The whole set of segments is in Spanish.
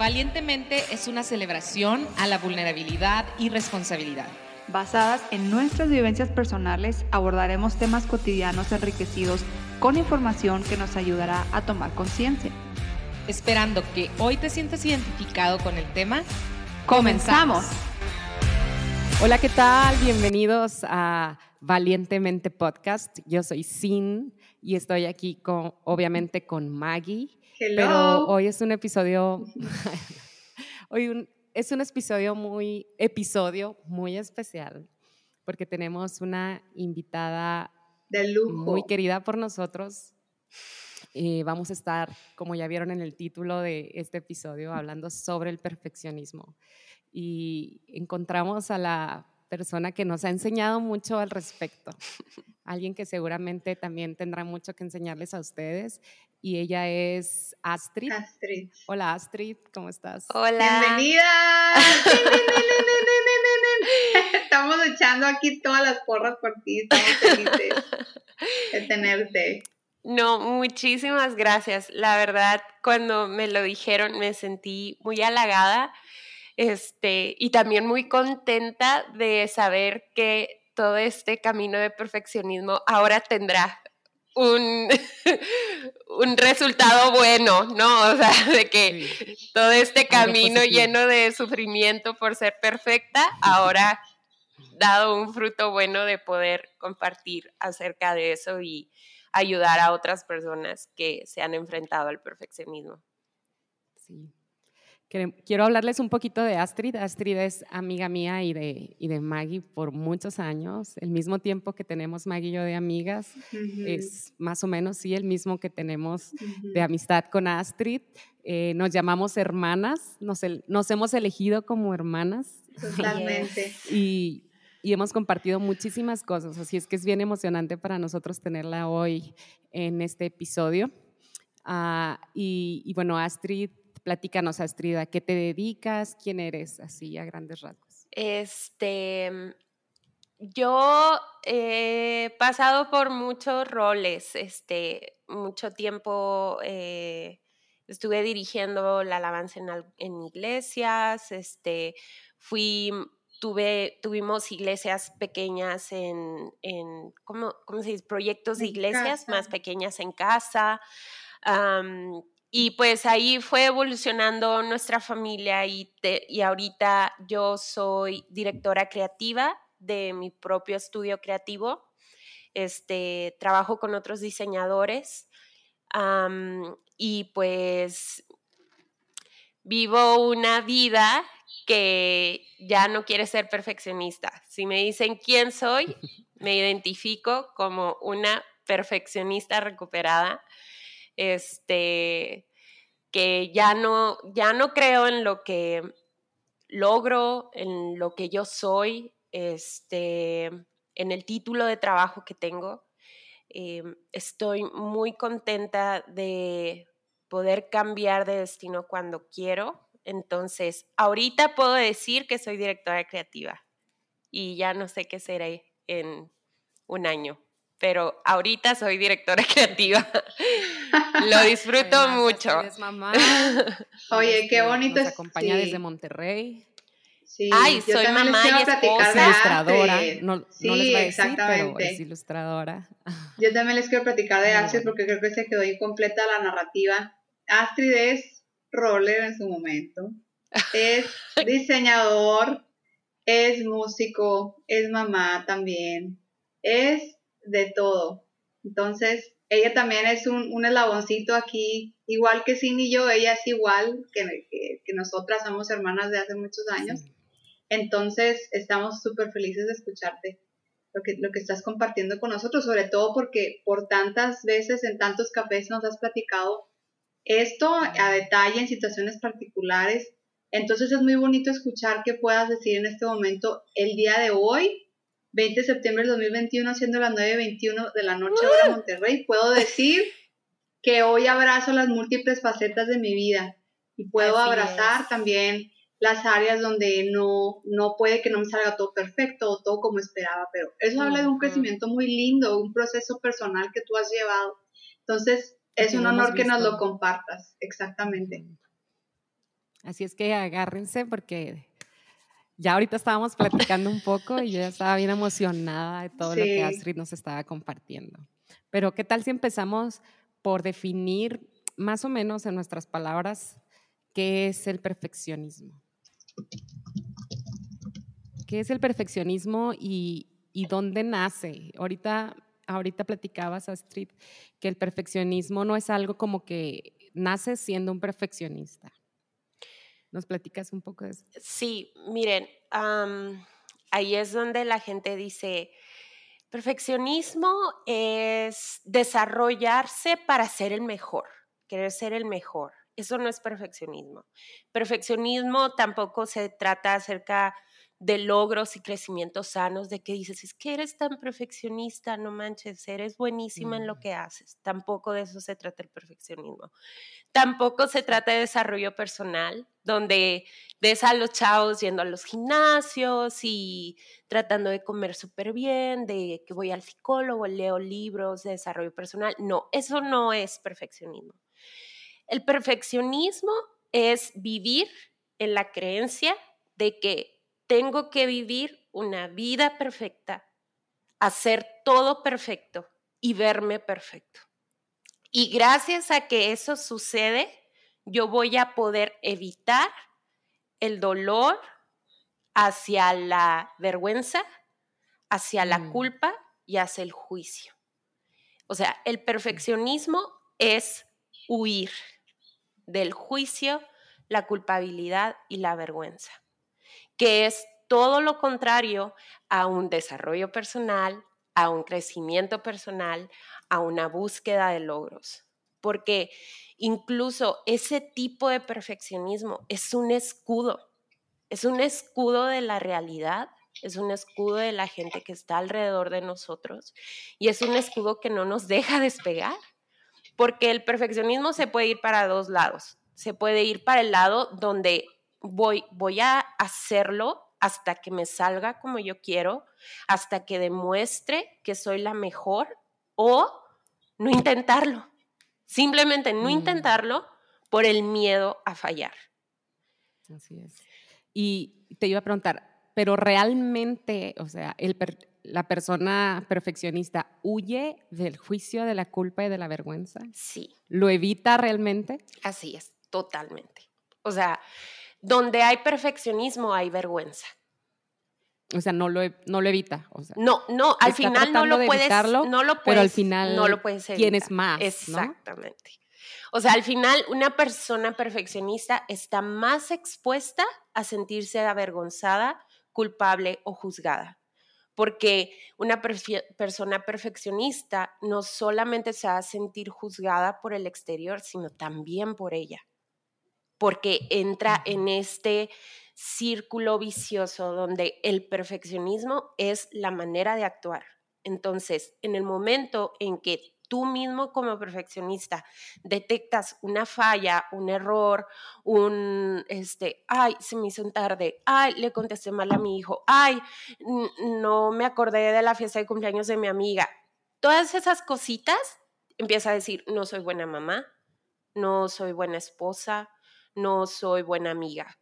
Valientemente es una celebración a la vulnerabilidad y responsabilidad. Basadas en nuestras vivencias personales, abordaremos temas cotidianos enriquecidos con información que nos ayudará a tomar conciencia. Esperando que hoy te sientas identificado con el tema, comenzamos. Hola, ¿qué tal? Bienvenidos a Valientemente Podcast. Yo soy Sin y estoy aquí con, obviamente, con Maggie. Pero hoy es un episodio, hoy es un episodio muy, episodio muy especial porque tenemos una invitada de lujo. muy querida por nosotros. y vamos a estar, como ya vieron en el título de este episodio, hablando sobre el perfeccionismo. Y encontramos a la persona que nos ha enseñado mucho al respecto. Alguien que seguramente también tendrá mucho que enseñarles a ustedes. Y ella es Astrid. Astrid. Hola Astrid, ¿cómo estás? Hola. Bienvenida. Estamos echando aquí todas las porras por ti. Estamos felices de tenerte. No, muchísimas gracias. La verdad, cuando me lo dijeron me sentí muy halagada este, y también muy contenta de saber que todo este camino de perfeccionismo ahora tendrá un, un resultado bueno, ¿no? O sea, de que todo este camino lleno de sufrimiento por ser perfecta, ahora dado un fruto bueno de poder compartir acerca de eso y ayudar a otras personas que se han enfrentado al perfeccionismo. Sí, Quiero hablarles un poquito de Astrid. Astrid es amiga mía y de, y de Maggie por muchos años. El mismo tiempo que tenemos Maggie y yo de amigas, es más o menos, sí, el mismo que tenemos de amistad con Astrid. Eh, nos llamamos hermanas, nos, nos, hemos elegido como hermanas. Totalmente. y, y hemos compartido muchísimas cosas, así es que es bien emocionante para nosotros tenerla hoy en este episodio. Ah, y, y, bueno, Astrid Platícanos, Astrid, ¿a qué te dedicas? ¿Quién eres? Así a grandes rasgos. Este, yo he pasado por muchos roles, este, mucho tiempo eh, estuve dirigiendo la alabanza en, iglesias, este, fui, tuve, tuvimos iglesias pequeñas en, en ¿cómo, se dice? Proyectos de iglesias más pequeñas en casa. Y pues ahí fue evolucionando nuestra familia y, y ahorita yo soy directora creativa de mi propio estudio creativo. Este, trabajo con otros diseñadores y pues vivo una vida que ya no quiere ser perfeccionista. Si me dicen quién soy, me identifico como una perfeccionista recuperada este, que ya no, ya no creo en lo que logro, en lo que yo soy, este, en el título de trabajo que tengo. Em, estoy muy contenta de poder cambiar de destino cuando quiero. Entonces, ahorita puedo decir que soy directora creativa y ya no sé qué seré en un año pero ahorita soy directora creativa. Lo disfruto mucho. Es mamá. Oye, qué bonito. Nos acompaña desde Monterrey. Sí, Ay, soy mamá y esposa. ilustradora. No, sí, no les va a decir, pero es ilustradora. Yo también les quiero platicar de Astrid porque creo que se quedó incompleta la narrativa. Astrid es roller en su momento. Es diseñador, es músico, es mamá también. Es de todo. Entonces, ella también es un, un eslaboncito aquí, igual que Cindy y yo, ella es igual que, que, nosotras, somos hermanas de hace muchos años. Entonces, estamos súper felices de escucharte, lo que, lo que estás compartiendo con nosotros, sobre todo porque por tantas veces en tantos cafés nos has platicado esto a detalle en situaciones particulares. Entonces es muy bonito escuchar que puedas decir en este momento, el día de hoy, 20 de septiembre del 2021, siendo las 9.21 de la noche hora Monterrey, puedo decir que hoy abrazo las múltiples facetas de mi vida y puedo abrazar también las áreas donde no, no puede que no me salga todo perfecto o todo como esperaba, pero eso habla de un crecimiento muy lindo, un proceso personal que tú has llevado. Entonces, es un honor que nos lo compartas, exactamente. Así es que agárrense porque ya ahorita estábamos platicando un poco y yo ya estaba bien emocionada de todo lo que Astrid nos estaba compartiendo. Pero ¿qué tal si empezamos por definir más o menos en nuestras palabras qué es el perfeccionismo? ¿Qué es el perfeccionismo y, y dónde nace? Ahorita, ahorita platicabas, Astrid, que el perfeccionismo no es algo como que nace siendo un perfeccionista. ¿Nos platicas un poco de eso? Sí, miren, ahí es donde la gente dice, perfeccionismo es desarrollarse para ser el mejor, querer ser el mejor. Eso no es perfeccionismo. Perfeccionismo tampoco se trata acerca de logros y crecimientos sanos, de que dices, es que eres tan perfeccionista, no manches, eres buenísima en lo mm. que haces. Tampoco de eso se trata el perfeccionismo. Tampoco se trata de desarrollo personal, donde ves a los chavos yendo a los gimnasios y tratando de comer súper bien, de que voy al psicólogo, leo libros de desarrollo personal. No, eso no es perfeccionismo. El perfeccionismo es vivir en la creencia de que tengo que vivir una vida perfecta, hacer todo perfecto y verme perfecto. Y gracias a que eso sucede, yo voy a poder evitar el dolor hacia la vergüenza, hacia la mm. culpa y hacia el juicio. O sea, el perfeccionismo es huir del juicio, la culpabilidad y la vergüenza que es todo lo contrario a un desarrollo personal, a un crecimiento personal, a una búsqueda de logros. Porque incluso ese tipo de perfeccionismo es un escudo, es un escudo de la realidad, es un escudo de la gente que está alrededor de nosotros y es un escudo que no nos deja despegar. Porque el perfeccionismo se puede ir para dos lados. Se puede ir para el lado donde voy, voy a hacerlo hasta que me salga como yo quiero, hasta que demuestre que soy la mejor o no intentarlo. Simplemente no mm. intentarlo por el miedo a fallar. Así es. Y te iba a preguntar, pero realmente, o sea, el la persona perfeccionista huye del juicio, de la culpa y de la vergüenza? Sí. ¿Lo evita realmente? Así es, totalmente. O sea, donde hay perfeccionismo hay vergüenza. O sea, no lo, no lo evita. no, no, al final no lo, puedes, no lo puedes. Pero al final no lo puedes tienes más. Exactamente. O sea, al final una persona perfeccionista está más expuesta a sentirse avergonzada, culpable o juzgada. Porque una persona perfeccionista no solamente se va a sentir juzgada por el exterior, sino también por ella porque entra en este círculo vicioso donde el perfeccionismo es la manera de actuar. Entonces, en el momento en que tú mismo como perfeccionista detectas una falla, un error, un, este, ay, se me hizo tarde, ay, le contesté mal a mi hijo, ay, no me acordé de la fiesta de cumpleaños de mi amiga, todas esas cositas, empieza a decir, no soy buena mamá, no soy buena esposa, no soy buena amiga.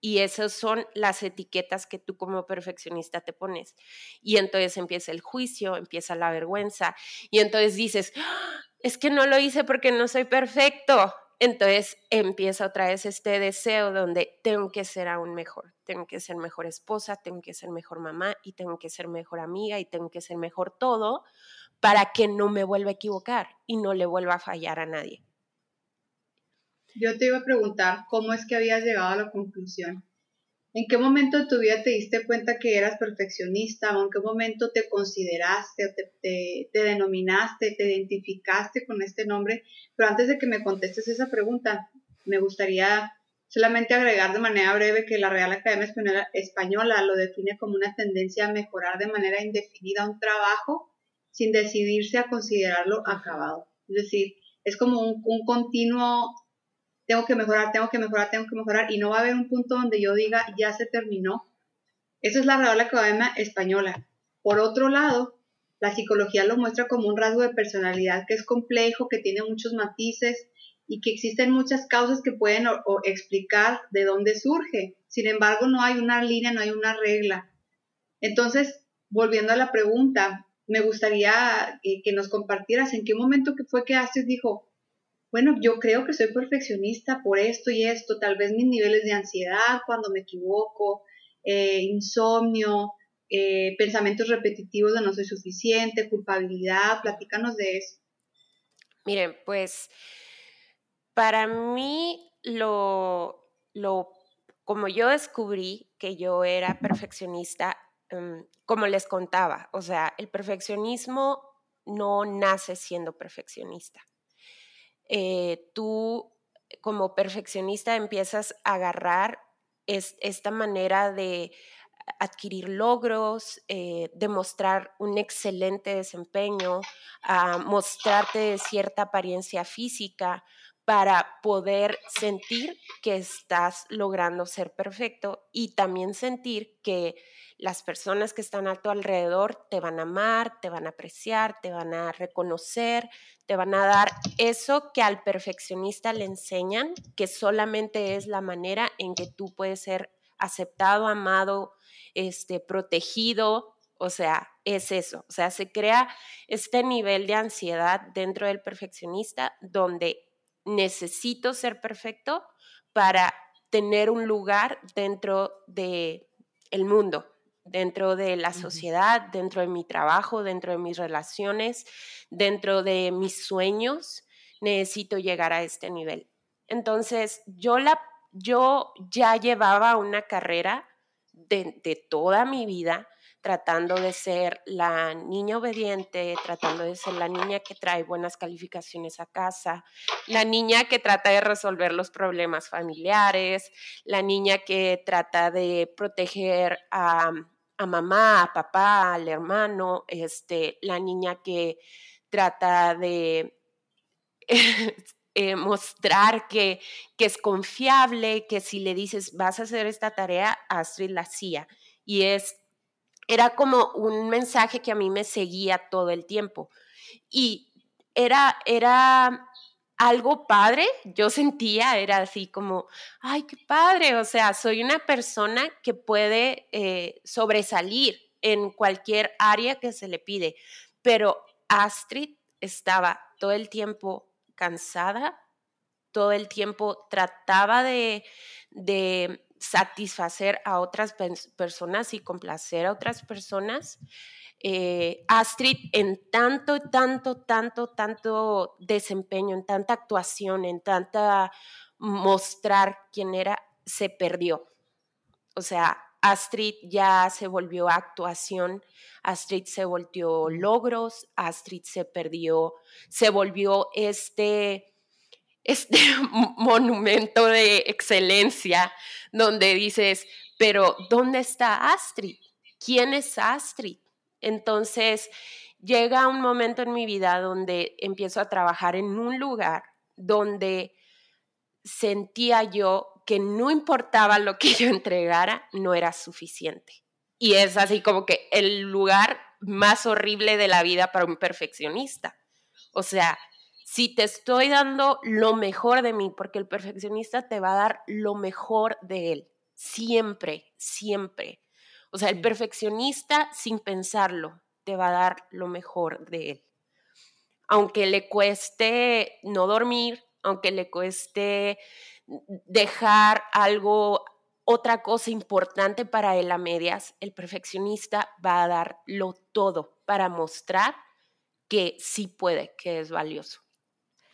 Y esas son las etiquetas que tú como perfeccionista te pones. Y entonces empieza el juicio, empieza la vergüenza. Y entonces dices, ¡Ah! es que no lo hice porque no soy perfecto. Entonces empieza otra vez este deseo donde tengo que ser aún mejor, tengo que ser mejor esposa, tengo que ser mejor mamá y tengo que ser mejor amiga y tengo que ser mejor todo para que no me vuelva a equivocar y no le vuelva a fallar a nadie. Yo te iba a preguntar cómo es que habías llegado a la conclusión. ¿En qué momento de tu vida te diste cuenta que eras perfeccionista o en qué momento te consideraste o te, denominaste, te identificaste con este nombre? Pero antes de que me contestes esa pregunta, me gustaría solamente agregar de manera breve que la Real Academia Española, Española lo define como una tendencia a mejorar de manera indefinida un trabajo sin decidirse a considerarlo acabado. Es decir, es como un continuo tengo que mejorar, tengo que mejorar, tengo que mejorar, y no va a haber un punto donde yo diga, ya se terminó. Eso es la Real Academia Española. Por otro lado, la psicología lo muestra como un rasgo de personalidad que es complejo, que tiene muchos matices, y que existen muchas causas que pueden explicar de dónde surge. Sin embargo, no hay una línea, no hay una regla. Entonces, volviendo a la pregunta, me gustaría que, que nos compartieras en qué momento fue que Astrid dijo, bueno, yo creo que soy perfeccionista por esto y esto, tal vez mis niveles de ansiedad cuando me equivoco, eh, insomnio, eh, pensamientos repetitivos de no soy suficiente, culpabilidad, platícanos de eso. Miren, pues para mí lo, lo, como yo descubrí que yo era perfeccionista, em, como les contaba, o sea, el perfeccionismo no nace siendo perfeccionista. Eh, tú como perfeccionista empiezas a agarrar esta manera de adquirir logros, eh, demostrar un excelente desempeño, a mostrarte cierta apariencia física para poder sentir que estás logrando ser perfecto y también sentir que las personas que están a tu alrededor te van a amar, te van a apreciar, te van a reconocer, te van a dar eso que al perfeccionista le enseñan, que solamente es la manera en que tú puedes ser aceptado, amado, este, protegido, o sea, es eso, o sea, se crea este nivel de ansiedad dentro del perfeccionista donde necesito ser perfecto para tener un lugar dentro de el mundo, dentro de la sociedad, dentro de mi trabajo, dentro de mis relaciones, dentro de mis sueños, necesito llegar a este nivel. Entonces, yo, la, yo ya llevaba una carrera de, de toda mi vida tratando de ser la niña obediente, tratando de ser la niña que trae buenas calificaciones a casa, la niña que trata de resolver los problemas familiares, la niña que trata de proteger a, a mamá, a papá, al hermano, este, la niña que trata de eh, mostrar que, que, es confiable, que si le dices vas a hacer esta tarea, Astrid la hacía. Y es, era como un mensaje que a mí me seguía todo el tiempo. Y era, era algo padre, yo sentía, era así como, ay, qué padre, o sea, soy una persona que puede eh, sobresalir en cualquier área que se le pide, pero Astrid estaba todo el tiempo cansada, todo el tiempo trataba de, de satisfacer a otras personas y complacer a otras personas eh, Astrid en tanto, tanto, tanto, tanto desempeño, en tanta actuación, en tanta mostrar quién era, se perdió. O sea, Astrid ya se volvió actuación, Astrid se volvió logros, Astrid se perdió, se volvió este, este monumento de excelencia donde dices, pero ¿dónde está Astrid? ¿Quién es Astrid? Entonces, llega un momento en mi vida donde empiezo a trabajar en un lugar donde sentía yo que no importaba lo que yo entregara, no era suficiente. Y es así como que el lugar más horrible de la vida para un perfeccionista. O sea, si te estoy dando lo mejor de mí, porque el perfeccionista te va a dar lo mejor de él, siempre, siempre. O sea, el perfeccionista, sin pensarlo, te va a dar lo mejor de él. Aunque le cueste no dormir, aunque le cueste dejar algo, otra cosa importante para él a medias, el perfeccionista va a darlo todo para mostrar que sí puede, que es valioso.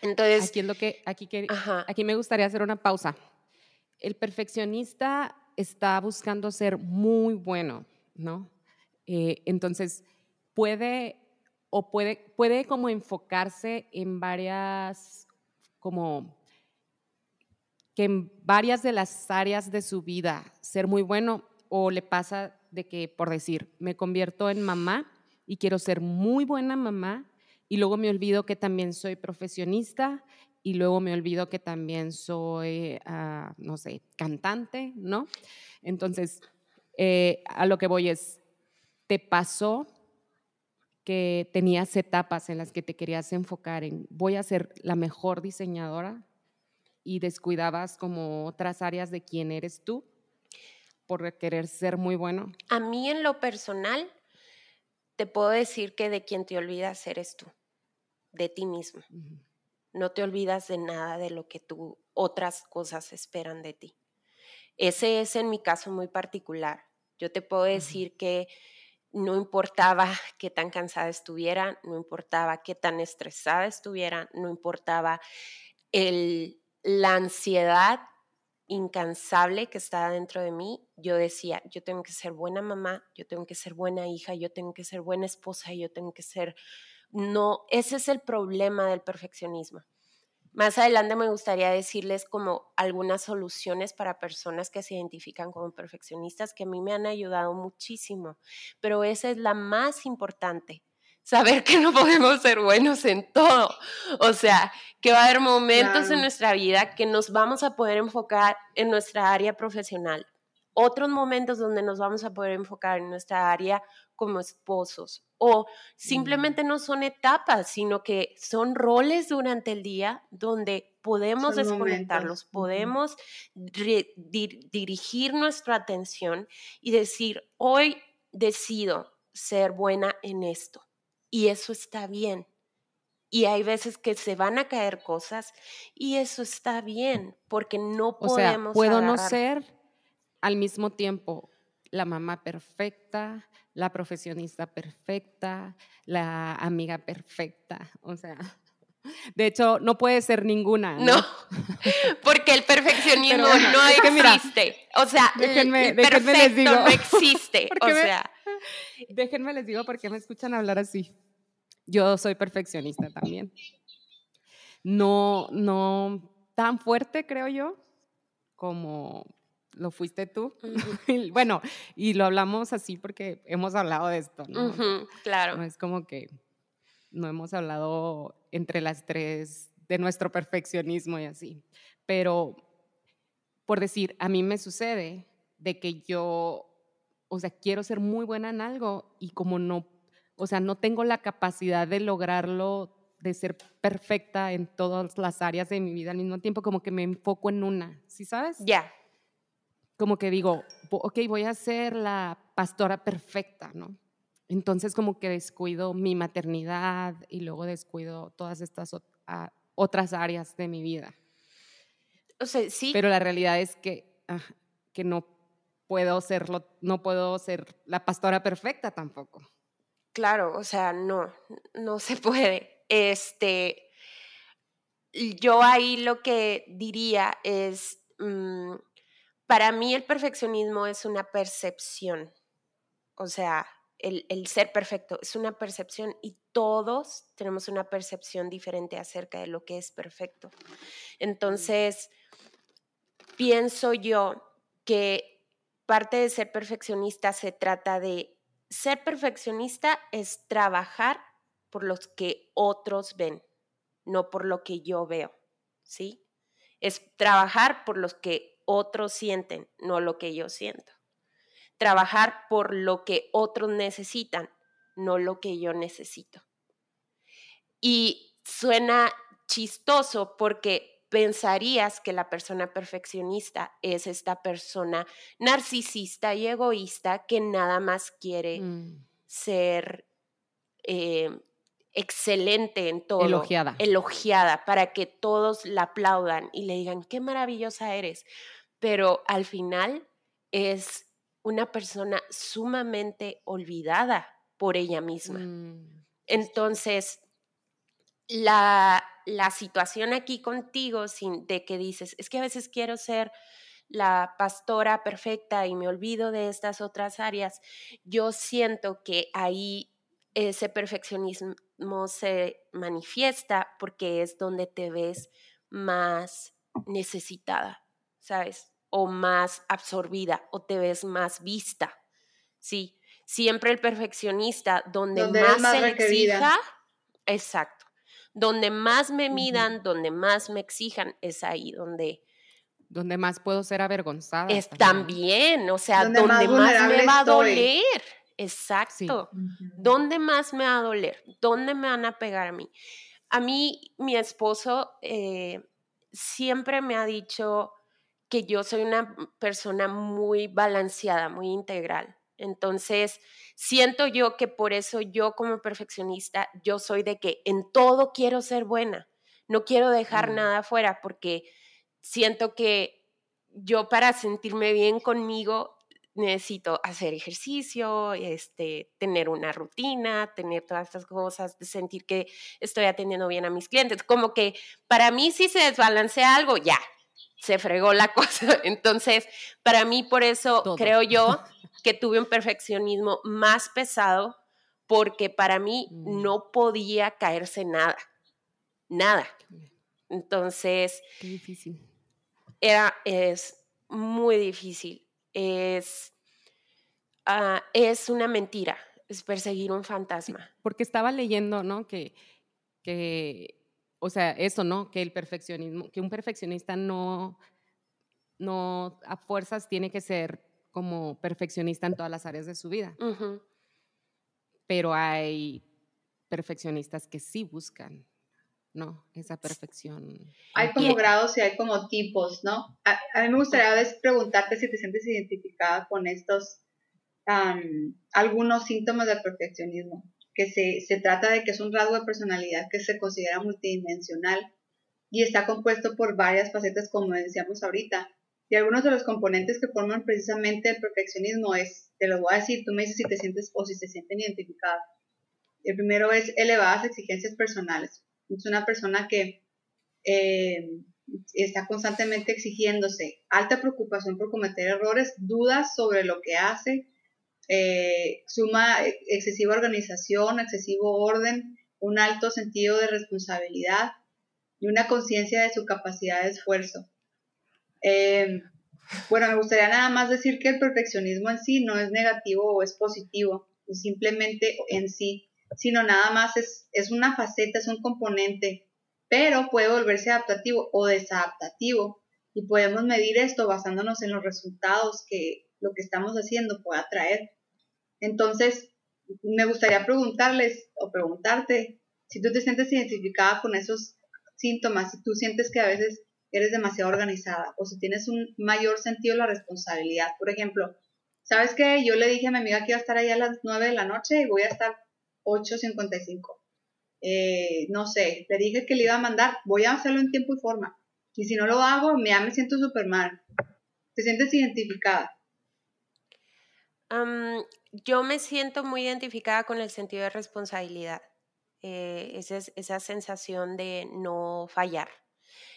Entonces, aquí es lo que aquí, aquí me gustaría hacer una pausa. El perfeccionista está buscando ser muy bueno, ¿no? Eh, entonces, puede o puede, puede como enfocarse en varias, como que en varias de las áreas de su vida ser muy bueno o le pasa de que, por decir, me convierto en mamá y quiero ser muy buena mamá y luego me olvido que también soy profesionista y luego me olvido que también soy, ah, no sé, cantante, ¿no? Entonces, eh, a lo que voy es, ¿te pasó que tenías etapas en las que te querías enfocar en voy a ser la mejor diseñadora, y descuidabas como otras áreas de quién eres tú por querer ser muy bueno? A mí en lo personal, te puedo decir que de quien te olvidas eres tú, de ti mismo. No te olvidas de nada de lo que tú, otras cosas esperan de ti. Ese es en mi caso muy particular. Yo te puedo decir que no importaba qué tan cansada estuviera, no importaba qué tan estresada estuviera, no importaba el, la ansiedad incansable que estaba dentro de mí, yo decía, yo tengo que ser buena mamá, yo tengo que ser buena hija, yo tengo que ser buena esposa, yo tengo que ser... No, ese es el problema del perfeccionismo. Más adelante me gustaría decirles como algunas soluciones para personas que se identifican como perfeccionistas que a mí me han ayudado muchísimo, pero esa es la más importante saber que no podemos ser buenos en todo. O sea, que va a haber momentos en nuestra vida que nos vamos a poder enfocar en nuestra área profesional, otros momentos donde nos vamos a poder enfocar en nuestra área como esposos o simplemente no son etapas, sino que son roles durante el día donde podemos desconectarlos, podemos dirigir nuestra atención y decir, hoy decido ser buena en esto y eso está bien. Y hay veces que se van a caer cosas y eso está bien, porque no podemos. O sea, puedo no ser al mismo tiempo la mamá perfecta, la profesionista perfecta, la amiga perfecta. O sea, de hecho, no puede ser ninguna. No, no porque el perfeccionismo no existe. o sea, déjenme, el perfecto les digo, no existe. o sea. Déjenme les digo por qué me escuchan hablar así. Yo soy perfeccionista también. No, no tan fuerte, creo yo, como lo fuiste tú. bueno, y lo hablamos así porque hemos hablado de esto, ¿no? claro. No es como que no hemos hablado entre las tres de nuestro perfeccionismo y así. Pero, por decir, a mí me sucede de que yo o sea, quiero ser muy buena en algo y como no, o sea, no tengo la capacidad de lograrlo, de ser perfecta en todas las áreas de mi vida al mismo tiempo, como que me enfoco en una, ¿sí sabes? Ya. Como que digo, ok, voy a ser la pastora perfecta, ¿no? Entonces como que descuido mi maternidad y luego descuido todas estas otras áreas de mi vida. O sea, sí. Pero la realidad es que, que no puedo serlo, no puedo ser la pastora perfecta tampoco. Claro, o sea, no, no se puede. Este, yo ahí lo que diría es, mm, para mí el perfeccionismo es una percepción, o sea, el, el, ser perfecto es una percepción y todos tenemos una percepción diferente acerca de lo que es perfecto. Entonces, pienso yo que parte de ser perfeccionista se trata de ser perfeccionista es trabajar por los que otros ven, no por lo que yo veo, ¿sí? Es trabajar por los que otros sienten, no lo que yo siento. Trabajar por lo que otros necesitan, no lo que yo necesito. Y suena chistoso porque pensarías que la persona perfeccionista es esta persona narcisista y egoísta que nada más quiere mm. ser eh, excelente en todo. Elogiada. Elogiada para que todos la aplaudan y le digan, qué maravillosa eres. Pero al final es una persona sumamente olvidada por ella misma. Mm. Entonces, la, la situación aquí contigo sin, de que dices, es que a veces quiero ser la pastora perfecta y me olvido de estas otras áreas, yo siento que ahí ese perfeccionismo se manifiesta porque es donde te ves más necesitada, ¿sabes? O más absorbida o te ves más vista, ¿sí? Siempre el perfeccionista, donde, más, se le exija, exacto donde más me midan, donde más me exijan, es ahí donde... Donde más puedo ser avergonzada. Es también, o sea, donde, más, me va a doler. Exacto. ¿Dónde más me va a doler? ¿Dónde me van a pegar a mí? A mí, mi esposo, eh, siempre me ha dicho que yo soy una persona muy balanceada, muy integral. Entonces, siento yo que por eso yo como perfeccionista, yo soy de que en todo quiero ser buena, no quiero dejar mm. nada afuera porque siento que yo para sentirme bien conmigo necesito hacer ejercicio, este, tener una rutina, tener todas estas cosas, sentir que estoy atendiendo bien a mis clientes. Como que para mí si se desbalancea algo, ya, se fregó la cosa. Entonces, para mí por eso creo yo que tuve un perfeccionismo más pesado porque para mí mm. no podía caerse nada, nada. Entonces, difícil. Era, es muy difícil es, ah, es una mentira, es perseguir un fantasma. Porque estaba leyendo, ¿no? Que, que, o sea, eso, ¿no? Que el perfeccionismo, que un perfeccionista no, no a fuerzas tiene que ser como perfeccionista en todas las áreas de su vida. Pero hay perfeccionistas que sí buscan ¿no? Esa perfección. Hay como grados y hay como tipos, ¿no? A, mí me gustaría preguntarte si te sientes identificada con estos, algunos síntomas del perfeccionismo, que se, se trata de que es un rasgo de personalidad que se considera multidimensional y está compuesto por varias facetas, como decíamos ahorita. Y algunos de los componentes que forman precisamente el perfeccionismo es, te lo voy a decir, tú me dices si te sientes o si se sienten identificados. El primero es elevadas exigencias personales. Es una persona que eh, está constantemente exigiéndose alta preocupación por cometer errores, dudas sobre lo que hace, eh, suma excesiva organización, excesivo orden, un alto sentido de responsabilidad y una conciencia de su capacidad de esfuerzo. Eh, bueno, me gustaría nada más decir que el perfeccionismo en sí no es negativo o es positivo, simplemente en sí sino nada más es, es una faceta, es un componente, pero puede volverse adaptativo o desadaptativo y podemos medir esto basándonos en los resultados que lo que estamos haciendo pueda traer. Entonces, me gustaría preguntarles o preguntarte si tú te sientes identificada con esos síntomas, si tú sientes que a veces eres demasiado organizada o si tienes un mayor sentido de la responsabilidad. Por ejemplo, ¿sabes qué? Yo le dije a mi amiga que iba a estar ahí a las 9 de la noche y voy a estar 8.55. Eh, no sé, le dije que le iba a mandar, voy a hacerlo en tiempo y forma. Y si no lo hago, ya me siento súper mal. ¿Te sientes identificada? Yo me siento muy identificada con el sentido de responsabilidad. Eh, esa, esa sensación de no fallar.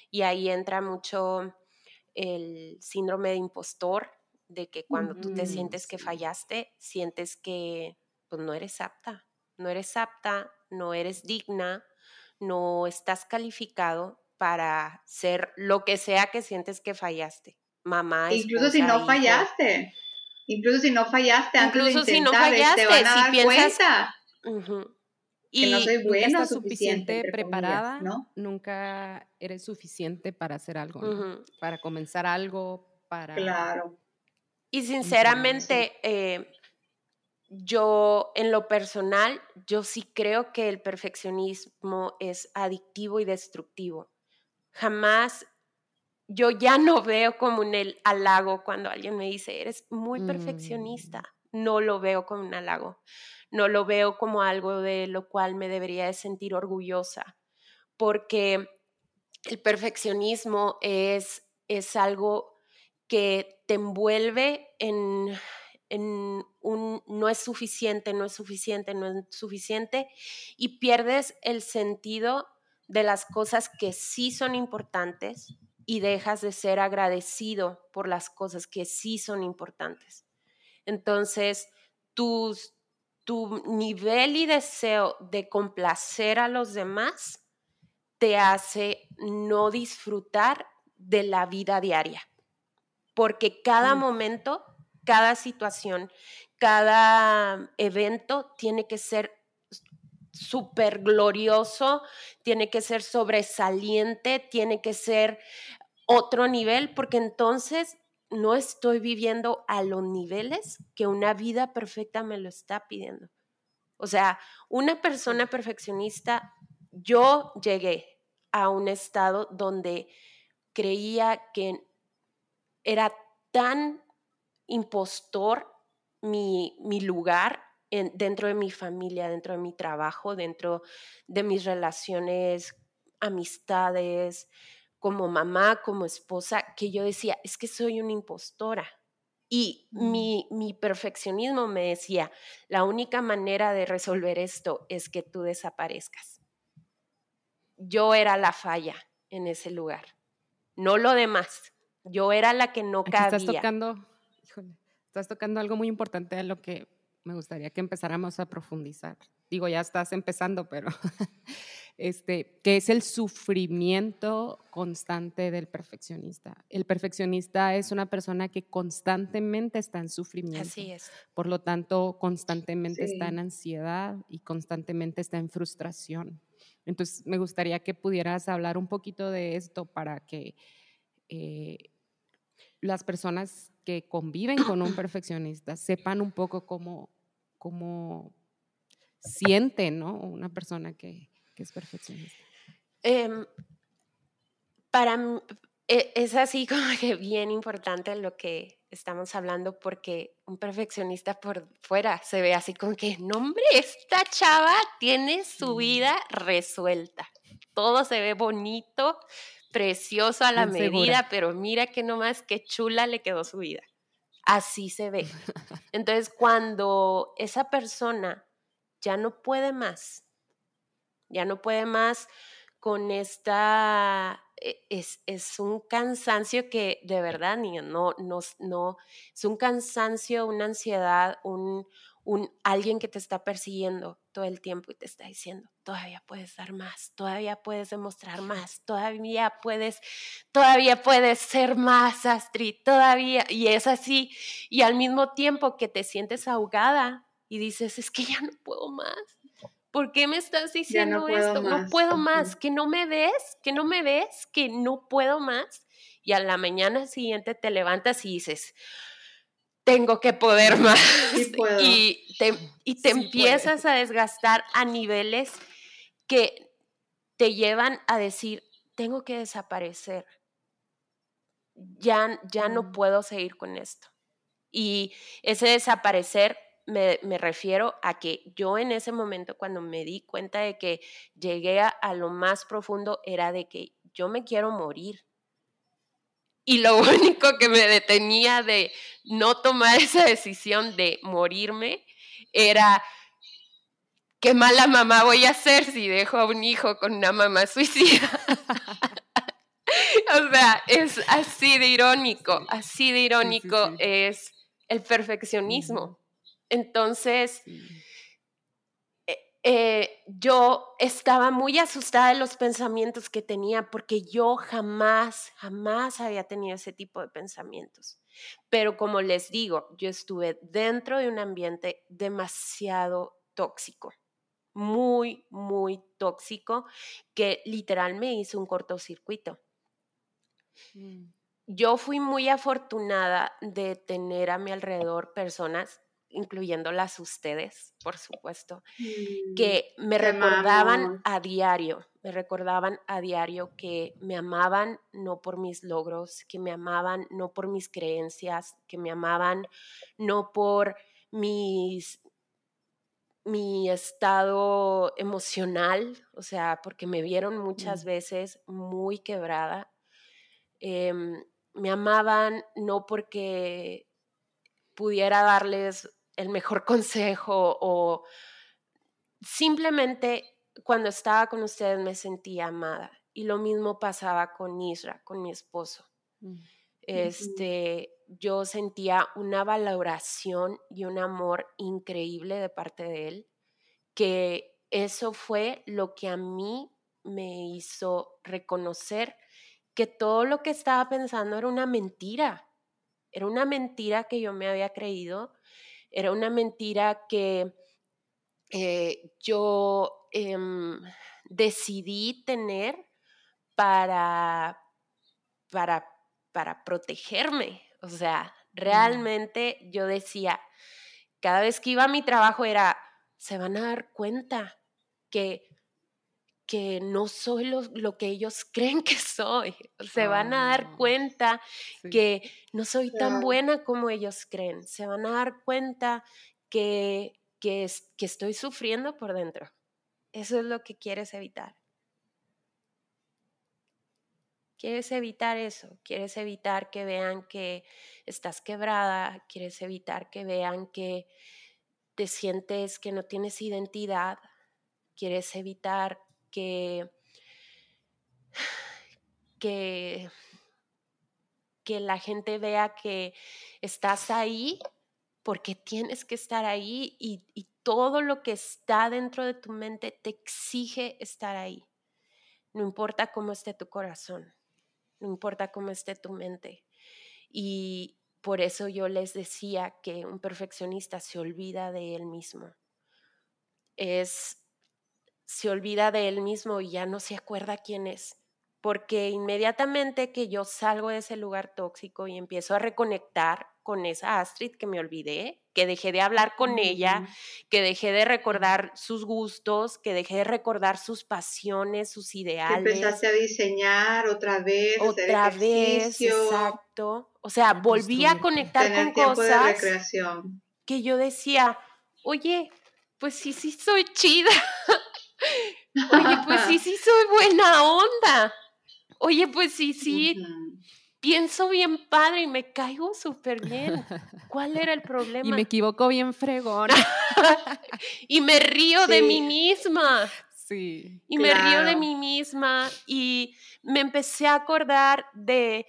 Y ahí entra mucho el síndrome de impostor, de que cuando tú te sientes que fallaste, sientes que pues, no eres apta, no eres apta, no eres digna, no estás calificado para ser lo que sea que sientes que fallaste. Mamá, Incluso si no fallaste. Incluso si no fallaste antes de intentar, si no fallaste, te van a dar cuenta. Y que no soy buena, nunca estás suficiente preparada, ¿no? Nunca eres suficiente para hacer algo, para comenzar algo, para... Claro. Y sinceramente, eh, yo en lo personal, yo sí creo que el perfeccionismo es adictivo y destructivo. Jamás, yo ya no veo como un halago cuando alguien me dice, eres muy perfeccionista. Mm. No lo veo como un halago. No lo veo como algo de lo cual me debería de sentir orgullosa. Porque el perfeccionismo es, es algo que te envuelve en en un no es suficiente, no es suficiente, no es suficiente y pierdes el sentido de las cosas que sí son importantes y dejas de ser agradecido por las cosas que sí son importantes. Entonces, tu nivel y deseo de complacer a los demás te hace no disfrutar de la vida diaria, porque cada mm. momento cada situación, cada evento tiene que ser súper glorioso, tiene que ser sobresaliente, tiene que ser otro nivel, porque entonces no estoy viviendo a los niveles que una vida perfecta me lo está pidiendo. O sea, una persona perfeccionista, yo llegué a un estado donde creía que era tan impostor mi, lugar dentro de mi familia, dentro de mi trabajo, dentro de mis relaciones, amistades, como mamá, como esposa, que yo decía, es que soy una impostora. Y mm. mi, mi, perfeccionismo me decía, la única manera de resolver esto es que tú desaparezcas. Yo era la falla en ese lugar, no lo demás. Yo era la que no cabía. Estás tocando, estás tocando algo muy importante a lo que me gustaría que empezáramos a profundizar. Digo, ya estás empezando, pero este, que es el sufrimiento constante del perfeccionista. El perfeccionista es una persona que constantemente está en sufrimiento. Así es. Por lo tanto, constantemente está en ansiedad y constantemente está en frustración. Entonces, me gustaría que pudieras hablar un poquito de esto para que eh, las personas que conviven con un perfeccionista sepan un poco cómo, cómo siente ¿no? una persona que, es perfeccionista. Em, para e, es así como que bien importante lo que estamos hablando porque un perfeccionista por fuera se ve así como que, no hombre, esta chava tiene su vida resuelta. Todo se ve bonito, precioso a la medida, pero mira que nomás qué chula le quedó su vida. Así se ve. Entonces, cuando esa persona ya no puede más, ya no puede más con esta, e, es, es un cansancio que de verdad, niño, no, no, no, es un cansancio, una ansiedad, un, un alguien que te está persiguiendo todo el tiempo y te está diciendo, todavía puedes dar más, todavía puedes demostrar más, todavía puedes, todavía puedes ser más, Astrid, todavía, y es así, y al mismo tiempo que te sientes ahogada y dices, es que ya no puedo más. ¿Por qué me estás diciendo esto? No puedo más, que no me ves, que no me ves, que no puedo más. Y a la mañana siguiente te levantas y dices, tengo que poder más. y te, y te empiezas a desgastar a niveles que te llevan a decir, tengo que desaparecer. Ya, ya no mm. puedo seguir con esto. Y ese desaparecer me, me, refiero a que yo en ese momento cuando me di cuenta de que llegué a lo más profundo era de que yo me quiero morir y lo único que me detenía de no tomar esa decisión de morirme era qué mala mamá voy a ser si dejo a un hijo con una mamá suicida. o sea, es así de irónico, así de irónico es el perfeccionismo. Entonces, eh, yo estaba muy asustada de los pensamientos que tenía porque yo jamás, jamás había tenido ese tipo de pensamientos. Pero como les digo, yo estuve dentro de un ambiente demasiado tóxico, muy, muy tóxico, que literal me hizo un cortocircuito. Mm. Yo fui muy afortunada de tener a mi alrededor personas incluyéndolas ustedes, por supuesto, mm, que me recordaban a diario, me recordaban a diario que me amaban no por mis logros, que me amaban no por mis creencias, que me amaban no por mis mi estado emocional, o sea, porque me vieron muchas mm. veces muy quebrada. Em, me amaban no porque pudiera darles el mejor consejo o simplemente cuando estaba con ustedes me sentía amada. Y lo mismo pasaba con Isra, con mi esposo. Mm. Este, yo sentía una valoración y un amor increíble de parte de él, que eso fue lo que a mí me hizo reconocer que todo lo que estaba pensando era una mentira, era una mentira que yo me había creído era una mentira que eh, yo em, decidí tener para, para, para protegerme. O sea, mm. realmente yo decía, cada vez que iba a mi trabajo era, se van a dar cuenta que, que no soy lo, que ellos creen que soy. Se van a dar ah, cuenta que no soy tan buena como ellos creen. Se van a dar cuenta que, que, que estoy sufriendo por dentro. Eso es lo que quieres evitar. Quieres evitar eso, quieres evitar que vean que estás quebrada, quieres evitar que vean que te sientes que no tienes identidad, quieres evitar que, que, que la gente vea que estás ahí porque tienes que estar ahí y, y todo lo que está dentro de tu mente te exige estar ahí. No importa cómo esté tu corazón no importa cómo esté tu mente. Y por eso yo les decía que un perfeccionista se olvida de él mismo. Es se olvida de él mismo y ya no se acuerda quién es. Porque inmediatamente que yo salgo de ese lugar tóxico y empiezo a reconectar con esa Astrid que me olvidé, que dejé de hablar con ella, que dejé de recordar sus gustos, que dejé de recordar sus pasiones, sus ideales. Que empezaste a diseñar otra vez, otra vez, exacto. O sea, volví a conectar con cosas que yo decía, oye, pues sí, sí soy chida. Oye, pues sí, sí soy buena onda. Oye, pues sí, sí, pienso bien padre y me caigo súper bien. ¿Cuál era el problema? Y me equivoco bien fregón. y me río de mí misma. Sí. Y me río de mí misma y me empecé a acordar de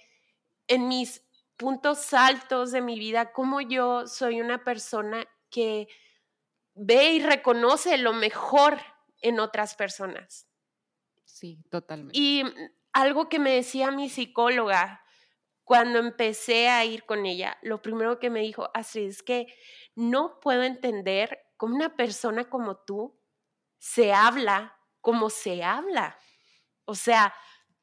en mis puntos altos de mi vida cómo yo soy una persona que ve y reconoce lo mejor en otras personas. Sí, totalmente. Y algo que me decía mi psicóloga cuando empecé a ir con ella, lo primero que me dijo, Astrid, es que no puedo entender cómo una persona como tú se habla como se habla. O sea,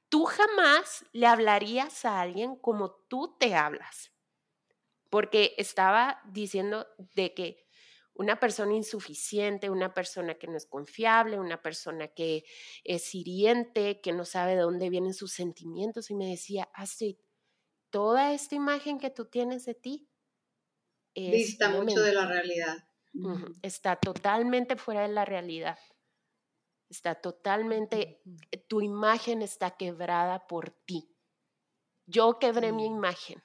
tú jamás le hablarías a alguien como tú te hablas. Porque estaba diciendo de que una persona insuficiente, una persona que no es confiable, una persona que es hiriente, que no sabe de dónde vienen sus sentimientos. Y me decía, Astrid, toda esta imagen que tú tienes de ti dista mucho de la realidad. Está totalmente fuera de la realidad. Está totalmente, tu imagen está quebrada por ti. Yo quebré mi imagen.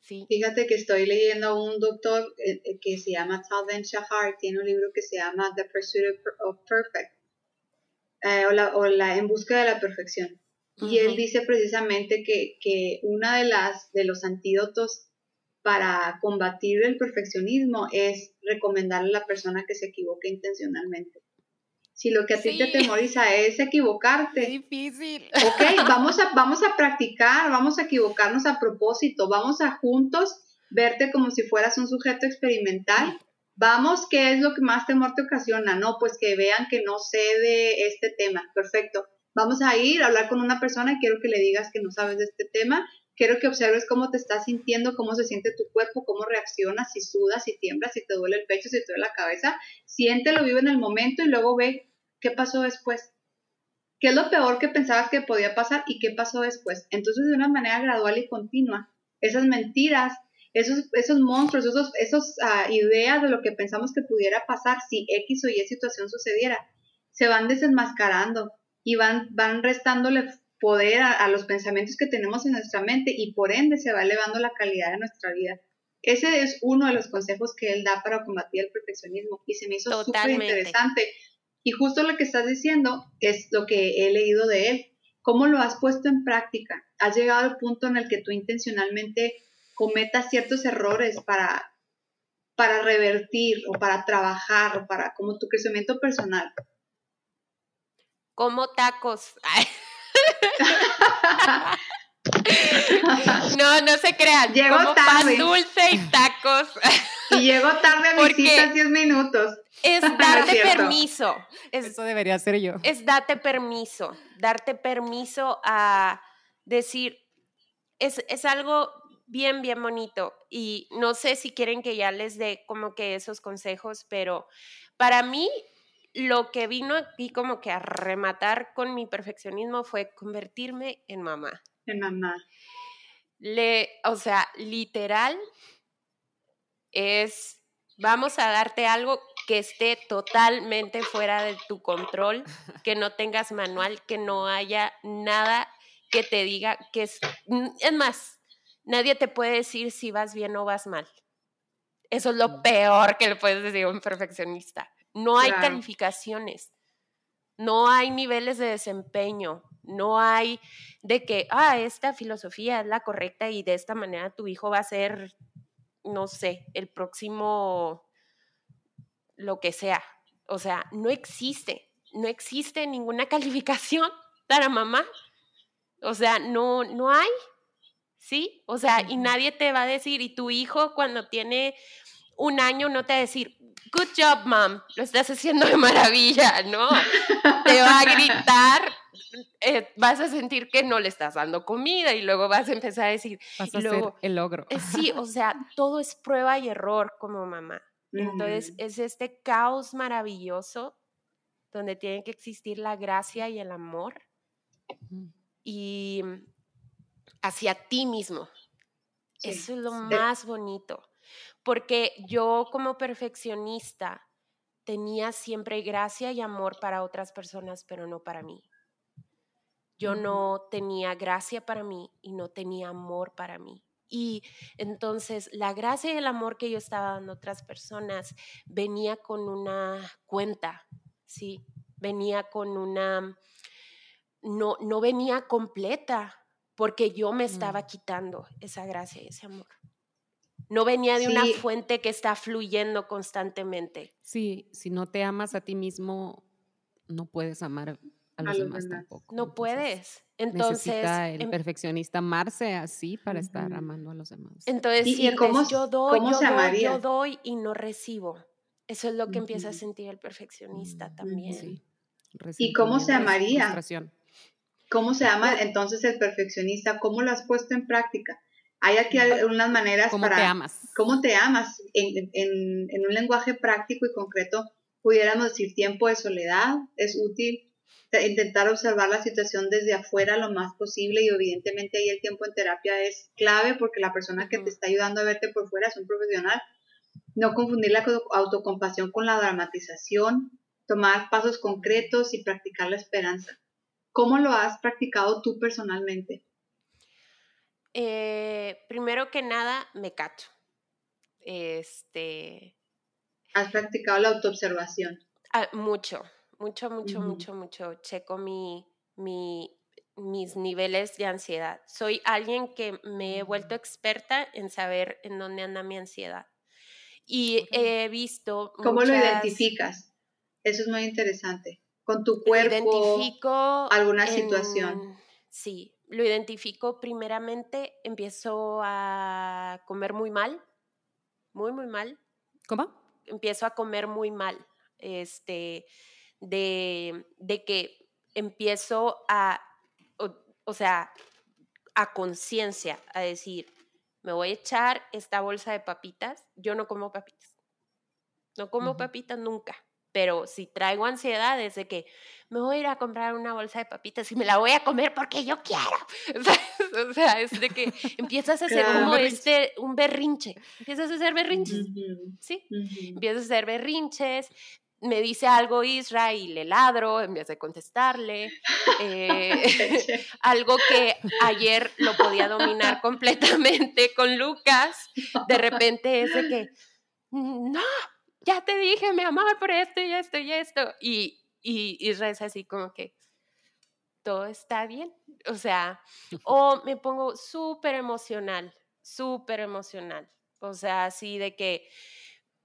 ¿Sí? Fíjate que estoy leyendo a un doctor eh, eh, que se llama Tal Shahar, tiene un libro que se llama The Pursuit of Perfect, o, la, o la En Busca de la Perfección. Y él dice precisamente que, que una de las de los antídotos para combatir el perfeccionismo es recomendarle a la persona que se equivoque intencionalmente. Si lo que a ti te temoriza es equivocarte. difícil. Ok, vamos a, vamos a practicar, vamos a equivocarnos a propósito, vamos a juntos verte como si fueras un sujeto experimental. Vamos, ¿qué es lo que más temor te ocasiona? No, pues que vean que no sé de este tema. Perfecto Vamos a ir a hablar con una persona y quiero que le digas que no sabes de este tema. Quiero que observes cómo te estás sintiendo, cómo se siente tu cuerpo, cómo reaccionas, si sudas, si tiemblas, si te duele el pecho, si te duele la cabeza. Siéntelo, vive en el momento y luego ve qué pasó después. ¿Qué es lo peor que pensabas que podía pasar y qué pasó después? Entonces, de una manera gradual y continua, esas mentiras, esos, esos monstruos, esas esos, ah, ideas de lo que pensamos que pudiera pasar si X o Y situación sucediera, se van desenmascarando y van, van restándole poder a, los pensamientos que tenemos en nuestra mente y por ende se va elevando la calidad de nuestra vida. Ese es uno de los consejos que él da para combatir el perfeccionismo y se me hizo súper interesante. Y justo lo que estás diciendo es lo que he leído de él. ¿Cómo lo has puesto en práctica? ¿Has llegado al punto en el que tú intencionalmente cometas ciertos errores para, para revertir o para trabajar o para como tu crecimiento personal? como tacos. no, no se crean. Llego como tarde. pan dulce y tacos. y llego tarde a mis citas 10 minutos. Es darte permiso. Eso debería ser yo. Es darte permiso. Darte permiso a decir, es, es algo bien, bien bonito. Y no sé si quieren que ya les dé como que esos consejos, pero para mí lo que vino aquí como que a rematar con mi perfeccionismo fue convertirme en mamá. En mamá. Le, o sea, literal es, vamos a darte algo que esté totalmente fuera de tu control, que no tengas manual, que no haya nada que te diga que es, es más, nadie te puede decir si vas bien o vas mal. Eso es lo mm. peor que le puedes decir a un perfeccionista. No hay calificaciones, no hay niveles de desempeño, no hay de que, ah, esta filosofía es la correcta y de esta manera tu hijo va a ser, no sé, el próximo, lo que sea. O sea, no existe, no existe ninguna calificación para mamá. O sea, no, no hay, ¿sí? O sea, y nadie te va a decir, y tu hijo cuando tiene un año no te va a decir, good job, mom, lo estás haciendo de maravilla, ¿no? Te va a gritar, eh, vas a sentir que no le estás dando comida y luego vas a empezar a decir, vas a luego, el logro. Eh, sí, o sea, todo es prueba y error como mamá. Entonces, es este caos maravilloso donde tiene que existir la gracia y el amor y hacia ti mismo. Eso es lo más bonito porque yo como perfeccionista tenía siempre gracia y amor para otras personas, pero no para mí. Yo no tenía gracia para mí y no tenía amor para mí. Y entonces la gracia y el amor que yo estaba dando a otras personas venía con una cuenta, ¿sí? Venía con una, no, no venía completa porque yo me estaba quitando esa gracia y ese amor. No venía de una fuente que está fluyendo constantemente. Sí, si no te amas a ti mismo, no puedes amar a los, demás, tampoco. No puedes. Entonces, necesita el em perfeccionista amarse así para estar amando a los demás. Entonces, ¿Y, cómo, yo doy, yo doy, yo doy y no recibo. Eso es lo que empieza a sentir el perfeccionista también. ¿Y cómo se amaría? ¿Cómo se ama entonces el perfeccionista? ¿Cómo lo has puesto en práctica? Hay aquí algunas maneras ¿Cómo para... te amas? ¿Cómo te amas? En, en, en, un lenguaje práctico y concreto, pudiéramos decir tiempo de soledad, es útil intentar observar la situación desde afuera lo más posible y evidentemente ahí el tiempo en terapia es clave porque la persona que te está ayudando a verte por fuera es un profesional. No confundir la autocompasión con la dramatización, tomar pasos concretos y practicar la esperanza. ¿Cómo lo has practicado tú personalmente? Eh, primero que nada, me cacho. Este. ¿Has practicado la autoobservación? Ah, mucho, mucho, mucho, mucho, mucho. Checo mi, mi, mis niveles de ansiedad. Soy alguien que me he vuelto mm. experta en saber en dónde anda mi ansiedad. Y he visto. ¿Cómo lo identificas? Eso es muy interesante. Con tu cuerpo. Identifico. Alguna situación. Sí, lo identifico primeramente, empiezo a comer muy mal, muy, muy mal. ¿Cómo? Empiezo a comer muy mal, este, de, de que empiezo a, o, sea, a conciencia, a decir, me voy a echar esta bolsa de papitas, yo no como papitas, no como papitas nunca, pero si traigo ansiedad es de que me voy a ir a comprar una bolsa de papitas y me la voy a comer porque yo quiero. o sea, es de que empiezas a hacer como este, un berrinche, empiezas a hacer berrinches, ¿sí? Empiezas a hacer berrinches, me dice algo Isra y le ladro en vez de contestarle. Eh, algo que ayer lo podía dominar completamente con Lucas, de repente es de que, no, ya te dije, mi amor, por esto y esto y esto. Y, y, y reza así como que todo está bien. O sea, o me pongo súper emocional, súper emocional. O sea, así de que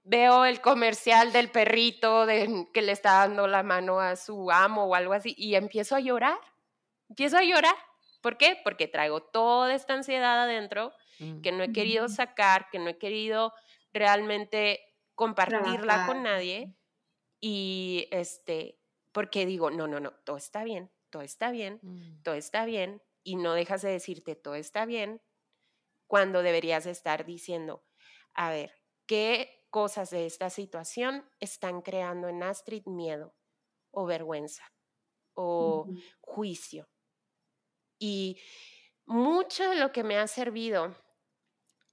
veo el comercial del perrito de, que le está dando la mano a su amo o algo así y empiezo a llorar. Empiezo a llorar. ¿Por qué? Porque traigo toda esta ansiedad adentro mm. que no he querido sacar, que no he querido realmente compartirla con nadie y este, porque digo, no, no, no, todo está bien, todo está bien, mm. todo está bien y no dejas de decirte todo está bien cuando deberías estar diciendo, a ver, ¿qué cosas de esta situación están creando en Astrid miedo o vergüenza o juicio. Y mucho de lo que me ha servido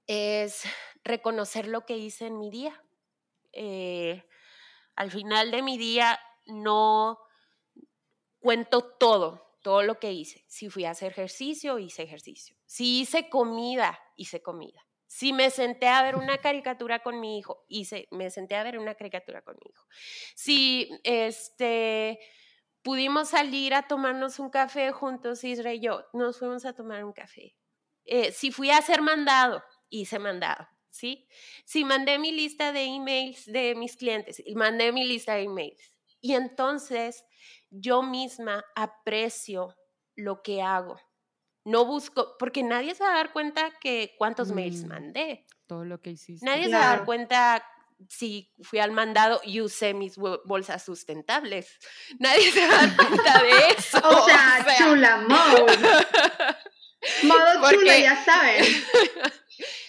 es reconocer lo que hice en mi día. Eh, al final de mi día no cuento todo, todo lo que hice. Si fui a hacer ejercicio, hice ejercicio. Si hice comida, hice comida. Si me senté a ver una caricatura con mi hijo, hice, me senté a ver una caricatura con mi hijo. Si este pudimos salir a tomarnos un café juntos, Isra y yo, nos fuimos a tomar un café. Eh, si fui a hacer mandado, hice mandado, ¿sí? Si mandé mi lista de emails de mis clientes, mandé mi lista de emails. Y entonces yo misma aprecio lo que hago. No busco, porque nadie se va a dar cuenta que cuántos mails mm, mandé. Todo lo que hiciste. Nadie se va a dar cuenta si fui al mandado y usé mis bolsas sustentables. Nadie se va a dar cuenta de eso. o, sea, chula mode. Modo chula, ya saben.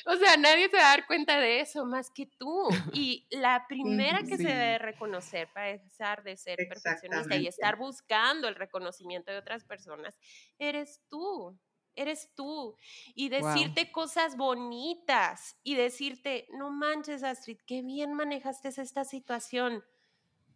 o sea, nadie se va a dar cuenta de eso más que tú. Y la primera que se debe reconocer para dejar de ser perfeccionista y estar buscando el reconocimiento de otras personas, eres tú eres tú. Y decirte cosas bonitas y decirte, no manches, Astrid, qué bien manejaste esta situación.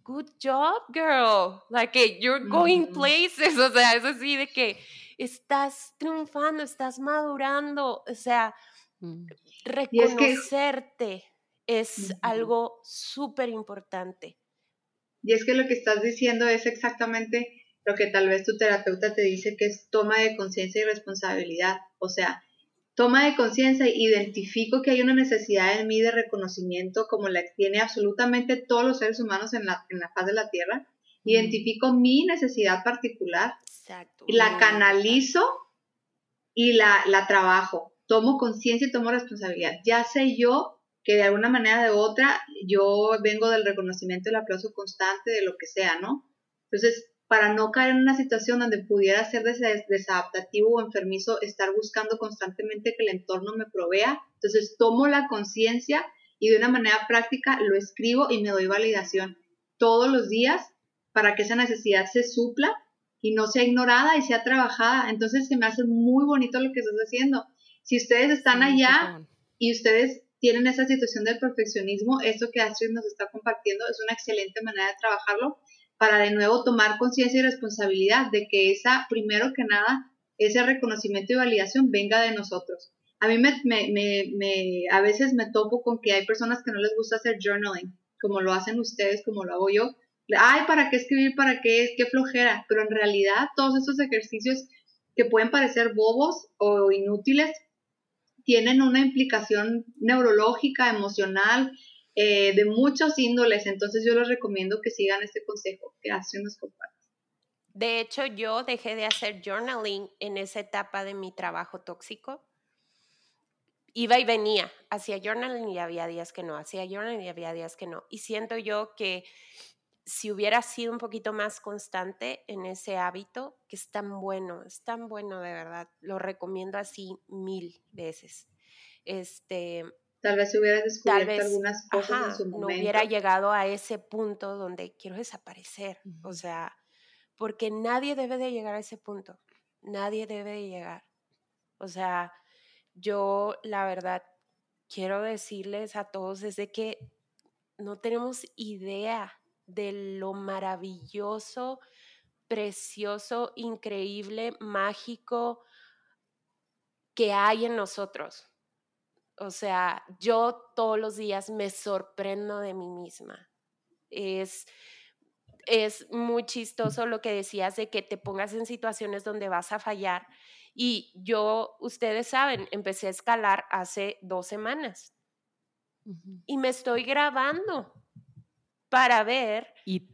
Good job, girl. Like, you're going places. O sea, es así de que estás triunfando, estás madurando. O sea, mm. reconocerte es, algo súper importante. Y es que lo que estás diciendo es exactamente lo que tal vez tu terapeuta te dice que es toma de conciencia y responsabilidad. O sea, toma de conciencia, identifico que hay una necesidad en mí de reconocimiento como la tiene absolutamente todos los seres humanos en la, en la faz de la Tierra. Identifico mi necesidad particular, y la canalizo y la, la trabajo. Tomo conciencia y tomo responsabilidad. Ya sé yo que de alguna manera u otra yo vengo del reconocimiento y el aplauso constante de lo que sea, ¿no? Entonces, para no caer en una situación donde pudiera ser desadaptativo o enfermizo estar buscando constantemente que el entorno me provea. Entonces tomo la conciencia y de una manera práctica lo escribo y me doy validación todos los días para que esa necesidad se supla y no sea ignorada y sea trabajada. Entonces se me hace muy bonito lo que estás haciendo. Si ustedes están allá y ustedes tienen esa situación del perfeccionismo, esto que Astrid nos está compartiendo es una excelente manera de trabajarlo para de nuevo tomar conciencia y responsabilidad de que esa, primero que nada, ese reconocimiento y validación venga de nosotros. A mí me, me, me, a veces me topo con que hay personas que no les gusta hacer journaling, como lo hacen ustedes, como lo hago yo. Ay, ¿para qué escribir? ¿Para qué es? ¿Qué flojera? Pero en realidad todos estos ejercicios que pueden parecer bobos o inútiles tienen una implicación neurológica, emocional, eh, de muchos índoles. Entonces yo les recomiendo que sigan este consejo que hace unos compadres. De hecho, yo dejé de hacer journaling en esa etapa de mi trabajo tóxico. Iba y venía, hacía journaling y había días que no, hacía journaling y había días que no. Y siento yo que si hubiera sido un poquito más constante en ese hábito, que es tan bueno, es tan bueno de verdad, lo recomiendo así mil veces. Este, Tal vez hubiera descubierto algunas cosas en su momento. No hubiera llegado a ese punto donde quiero desaparecer. O sea, porque nadie debe de llegar a ese punto. Nadie debe de llegar. O sea, yo la verdad quiero decirles a todos desde que no tenemos idea de lo maravilloso, precioso, increíble, mágico que hay en nosotros. O sea, yo todos los días me sorprendo de mí misma. Es, es muy chistoso lo que decías de que te pongas en situaciones donde vas a fallar. Y yo, ustedes saben, empecé a escalar hace dos semanas. Y me estoy grabando para ver. Y,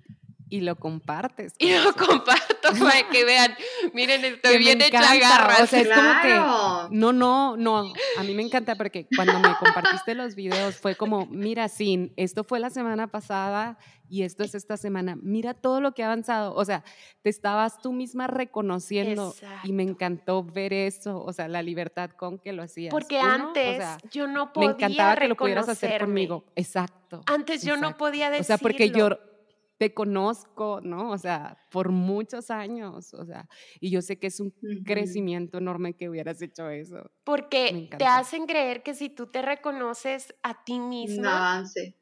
y lo compartes. Y lo comparto para que vean, miren, estoy bien hecha garras. O sea, es como que, no, no, no, a mí me encanta porque cuando me compartiste los videos fue como, mira, Sin, esto fue la semana pasada y esto es esta semana, mira todo lo que ha avanzado. O sea, te estabas tú misma reconociendo y me encantó ver eso, o sea, la libertad con que lo hacías. Porque antes yo no podía Me encantaba que lo pudieras hacer conmigo, exacto. Antes yo no podía decirlo. O sea, porque yo te conozco, ¿no? O sea, por muchos años, o sea, y yo sé que es un crecimiento enorme que hubieras hecho eso. Porque te hacen creer que si tú te reconoces a ti misma, un avance.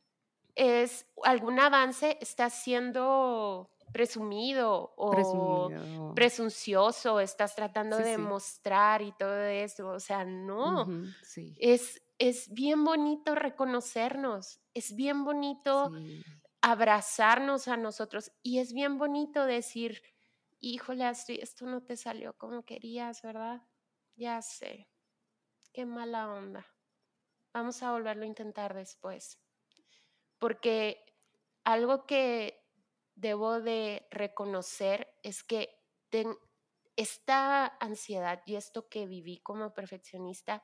Es algún avance está siendo presumido o presuncioso, estás tratando de mostrar y todo eso, o sea, no. es, es bien bonito reconocernos, es bien bonito abrazarnos a nosotros. Y es bien bonito decir, híjole, esto no te salió como querías, ¿verdad? Ya sé, qué mala onda. Vamos a volverlo a intentar después. Porque algo que debo de reconocer es que esta ansiedad y esto que viví como perfeccionista,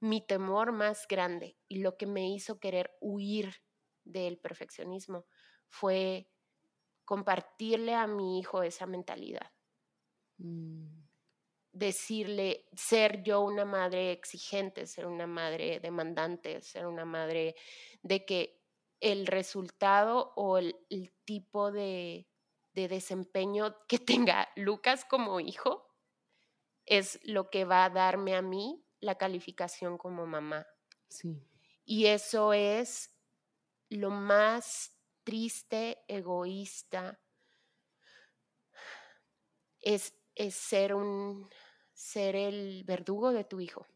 mi temor más grande y lo que me hizo querer huir del perfeccionismo fue compartirle a mi hijo esa mentalidad. Mm. Decirle, ser yo una madre exigente, ser una madre demandante, ser una madre de que el resultado o el, tipo de, de desempeño que tenga Lucas como hijo es lo que va a darme a mí la calificación como mamá. Sí. Y eso es lo más triste, egoísta, es, es ser un ser el verdugo de tu hijo.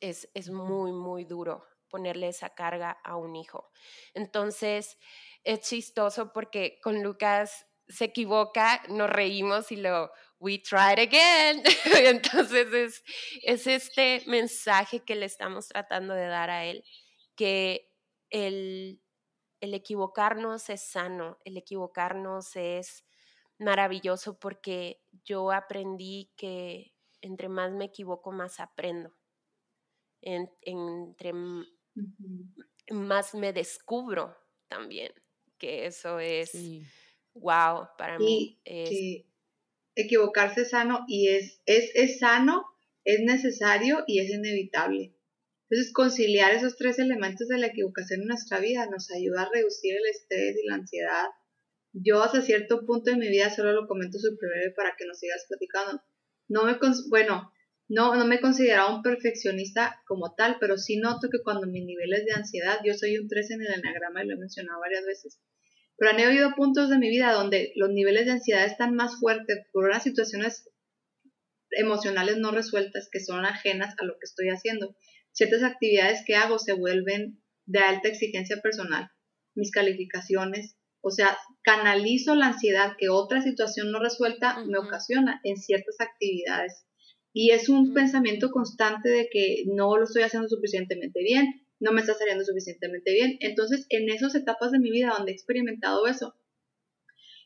Es, es muy, muy duro ponerle esa carga a un hijo. Entonces, es chistoso porque con Lucas se equivoca, nos reímos y lo, we tried again. Entonces es, es este mensaje que le estamos tratando de dar a él, que el, equivocarnos es sano, el equivocarnos es maravilloso porque yo aprendí que entre más me equivoco, más aprendo. entre más me descubro también, que eso es wow para mí. equivocarse es sano y es, es, es sano, es necesario y es inevitable. Entonces, conciliar esos tres elementos de la equivocación en nuestra vida nos ayuda a reducir el estrés y la ansiedad. Yo hasta cierto punto de mi vida solo lo comento súper breve para que nos sigas platicando. No me, bueno, no, no me he considerado un perfeccionista como tal, pero sí noto que cuando mis niveles de ansiedad, yo soy un 3 en el enagrama y lo he mencionado varias veces, pero han habido puntos de mi vida donde los niveles de ansiedad están más fuertes por unas situaciones emocionales no resueltas que son ajenas a lo que estoy haciendo ciertas actividades que hago se vuelven de alta exigencia personal, mis calificaciones, o sea, canalizo la ansiedad que otra situación no resuelta me ocasiona en ciertas actividades. Y es un pensamiento constante de que no lo estoy haciendo suficientemente bien, no me está saliendo suficientemente bien. Entonces, en esas etapas de mi vida donde he experimentado eso,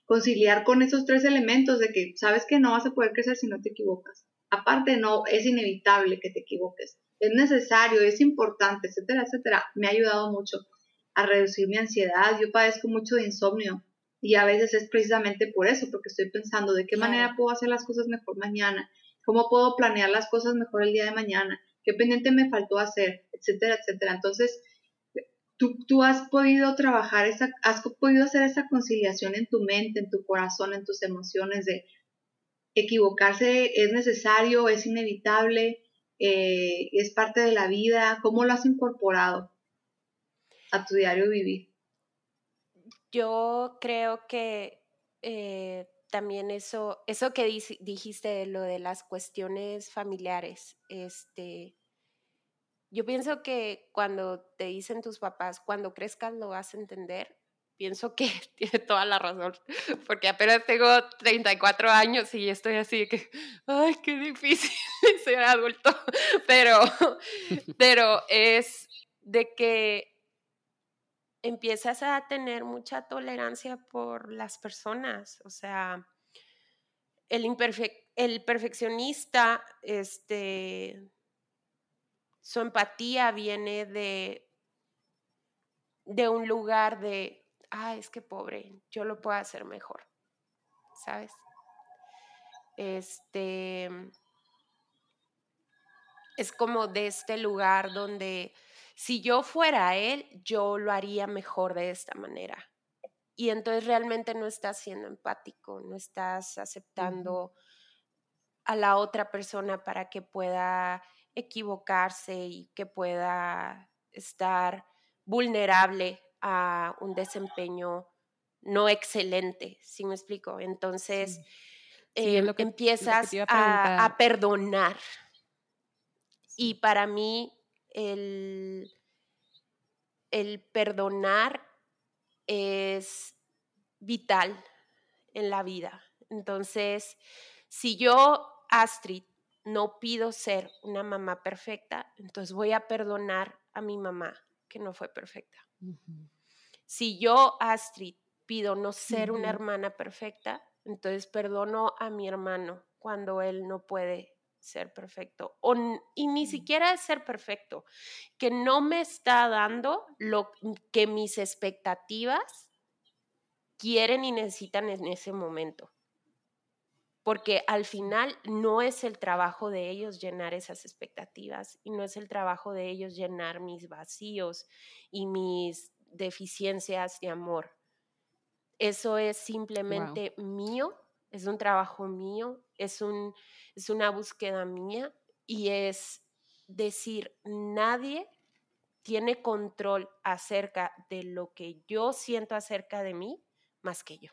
conciliar con esos tres elementos de que sabes que no vas a poder crecer si no te equivocas. Aparte, no, es inevitable que te equivoques es necesario, es importante, etcétera, etcétera, me ha ayudado mucho a reducir mi ansiedad. Yo padezco mucho de insomnio y a veces es precisamente por eso, porque estoy pensando de qué manera puedo hacer las cosas mejor mañana, cómo puedo planear las cosas mejor el día de mañana, qué pendiente me faltó hacer, etcétera, etcétera. Entonces, tú, tú has podido trabajar, esa, has podido hacer esa conciliación en tu mente, en tu corazón, en tus emociones de equivocarse es necesario, es inevitable, eh, es parte de la vida? ¿Cómo lo has incorporado a tu diario vivir? Yo creo que eh, también eso, eso que dijiste, lo de las cuestiones familiares, este, yo pienso que cuando te dicen tus papás, cuando crezcas lo vas a entender, pienso que tiene toda la razón, porque apenas tengo 34 años y estoy así que, ay, qué difícil ser adulto, pero, pero es de que empiezas a tener mucha tolerancia por las personas, o sea, el, el perfeccionista, este, su empatía viene de, de un lugar de, ah, es que pobre, yo lo puedo hacer mejor, ¿sabes? Este, es como de este lugar donde si yo fuera él, yo lo haría mejor de esta manera. Y entonces realmente no estás siendo empático, no estás aceptando a la otra persona para que pueda equivocarse y que pueda estar vulnerable a un desempeño no excelente, ¿sí me explico? Entonces em, empiezas a, perdonar. Y para mí el, perdonar es vital en la vida. Entonces, si yo, Astrid, no pido ser una mamá perfecta, entonces voy a perdonar a mi mamá que no fue perfecta. Si yo, Astrid, pido no ser una hermana perfecta, entonces perdono a mi hermano cuando él no puede ser perfecto. O, y ni mm. siquiera es ser perfecto, que no me está dando lo que mis expectativas quieren y necesitan en ese momento. Porque al final no es el trabajo de ellos llenar esas expectativas y no es el trabajo de ellos llenar mis vacíos y mis deficiencias de amor. Eso es simplemente mío, es un trabajo mío, es, un, es una búsqueda mía y es decir, nadie tiene control acerca de lo que yo siento acerca de mí más que yo.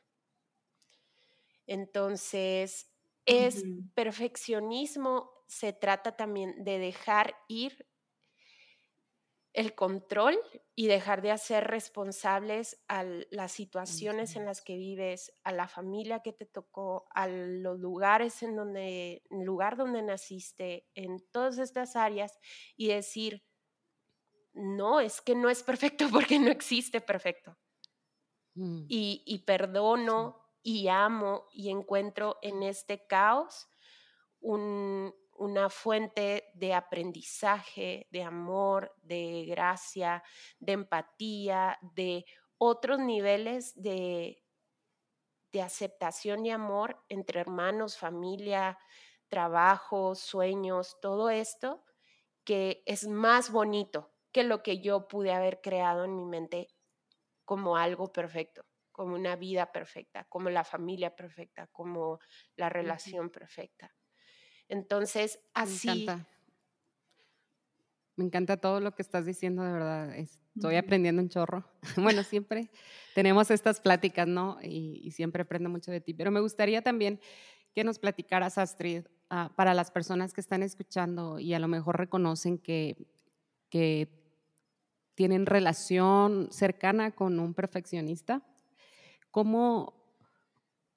Entonces, es perfeccionismo, se trata también de dejar ir el control y dejar de hacer responsables a las situaciones en las que vives, a la familia que te tocó, a los lugares en donde, el lugar donde naciste, en todas estas áreas y decir, no, es que no es perfecto porque no existe perfecto. Mm. Y, y, perdono y amo y encuentro en este caos un, una fuente de aprendizaje, de amor, de gracia, de empatía, de otros niveles de, de aceptación y amor entre hermanos, familia, trabajo, sueños, todo esto que es más bonito que lo que yo pude haber creado en mi mente como algo perfecto, como una vida perfecta, como la familia perfecta, como la relación perfecta. Entonces, así... Me encanta. Me encanta todo lo que estás diciendo, de verdad. Estoy aprendiendo un chorro. bueno, siempre tenemos estas pláticas, ¿no? Y, siempre aprendo mucho de ti. Pero me gustaría también que nos platicaras, Astrid, ah, para las personas que están escuchando y a lo mejor reconocen que, que tienen relación cercana con un perfeccionista, ¿cómo,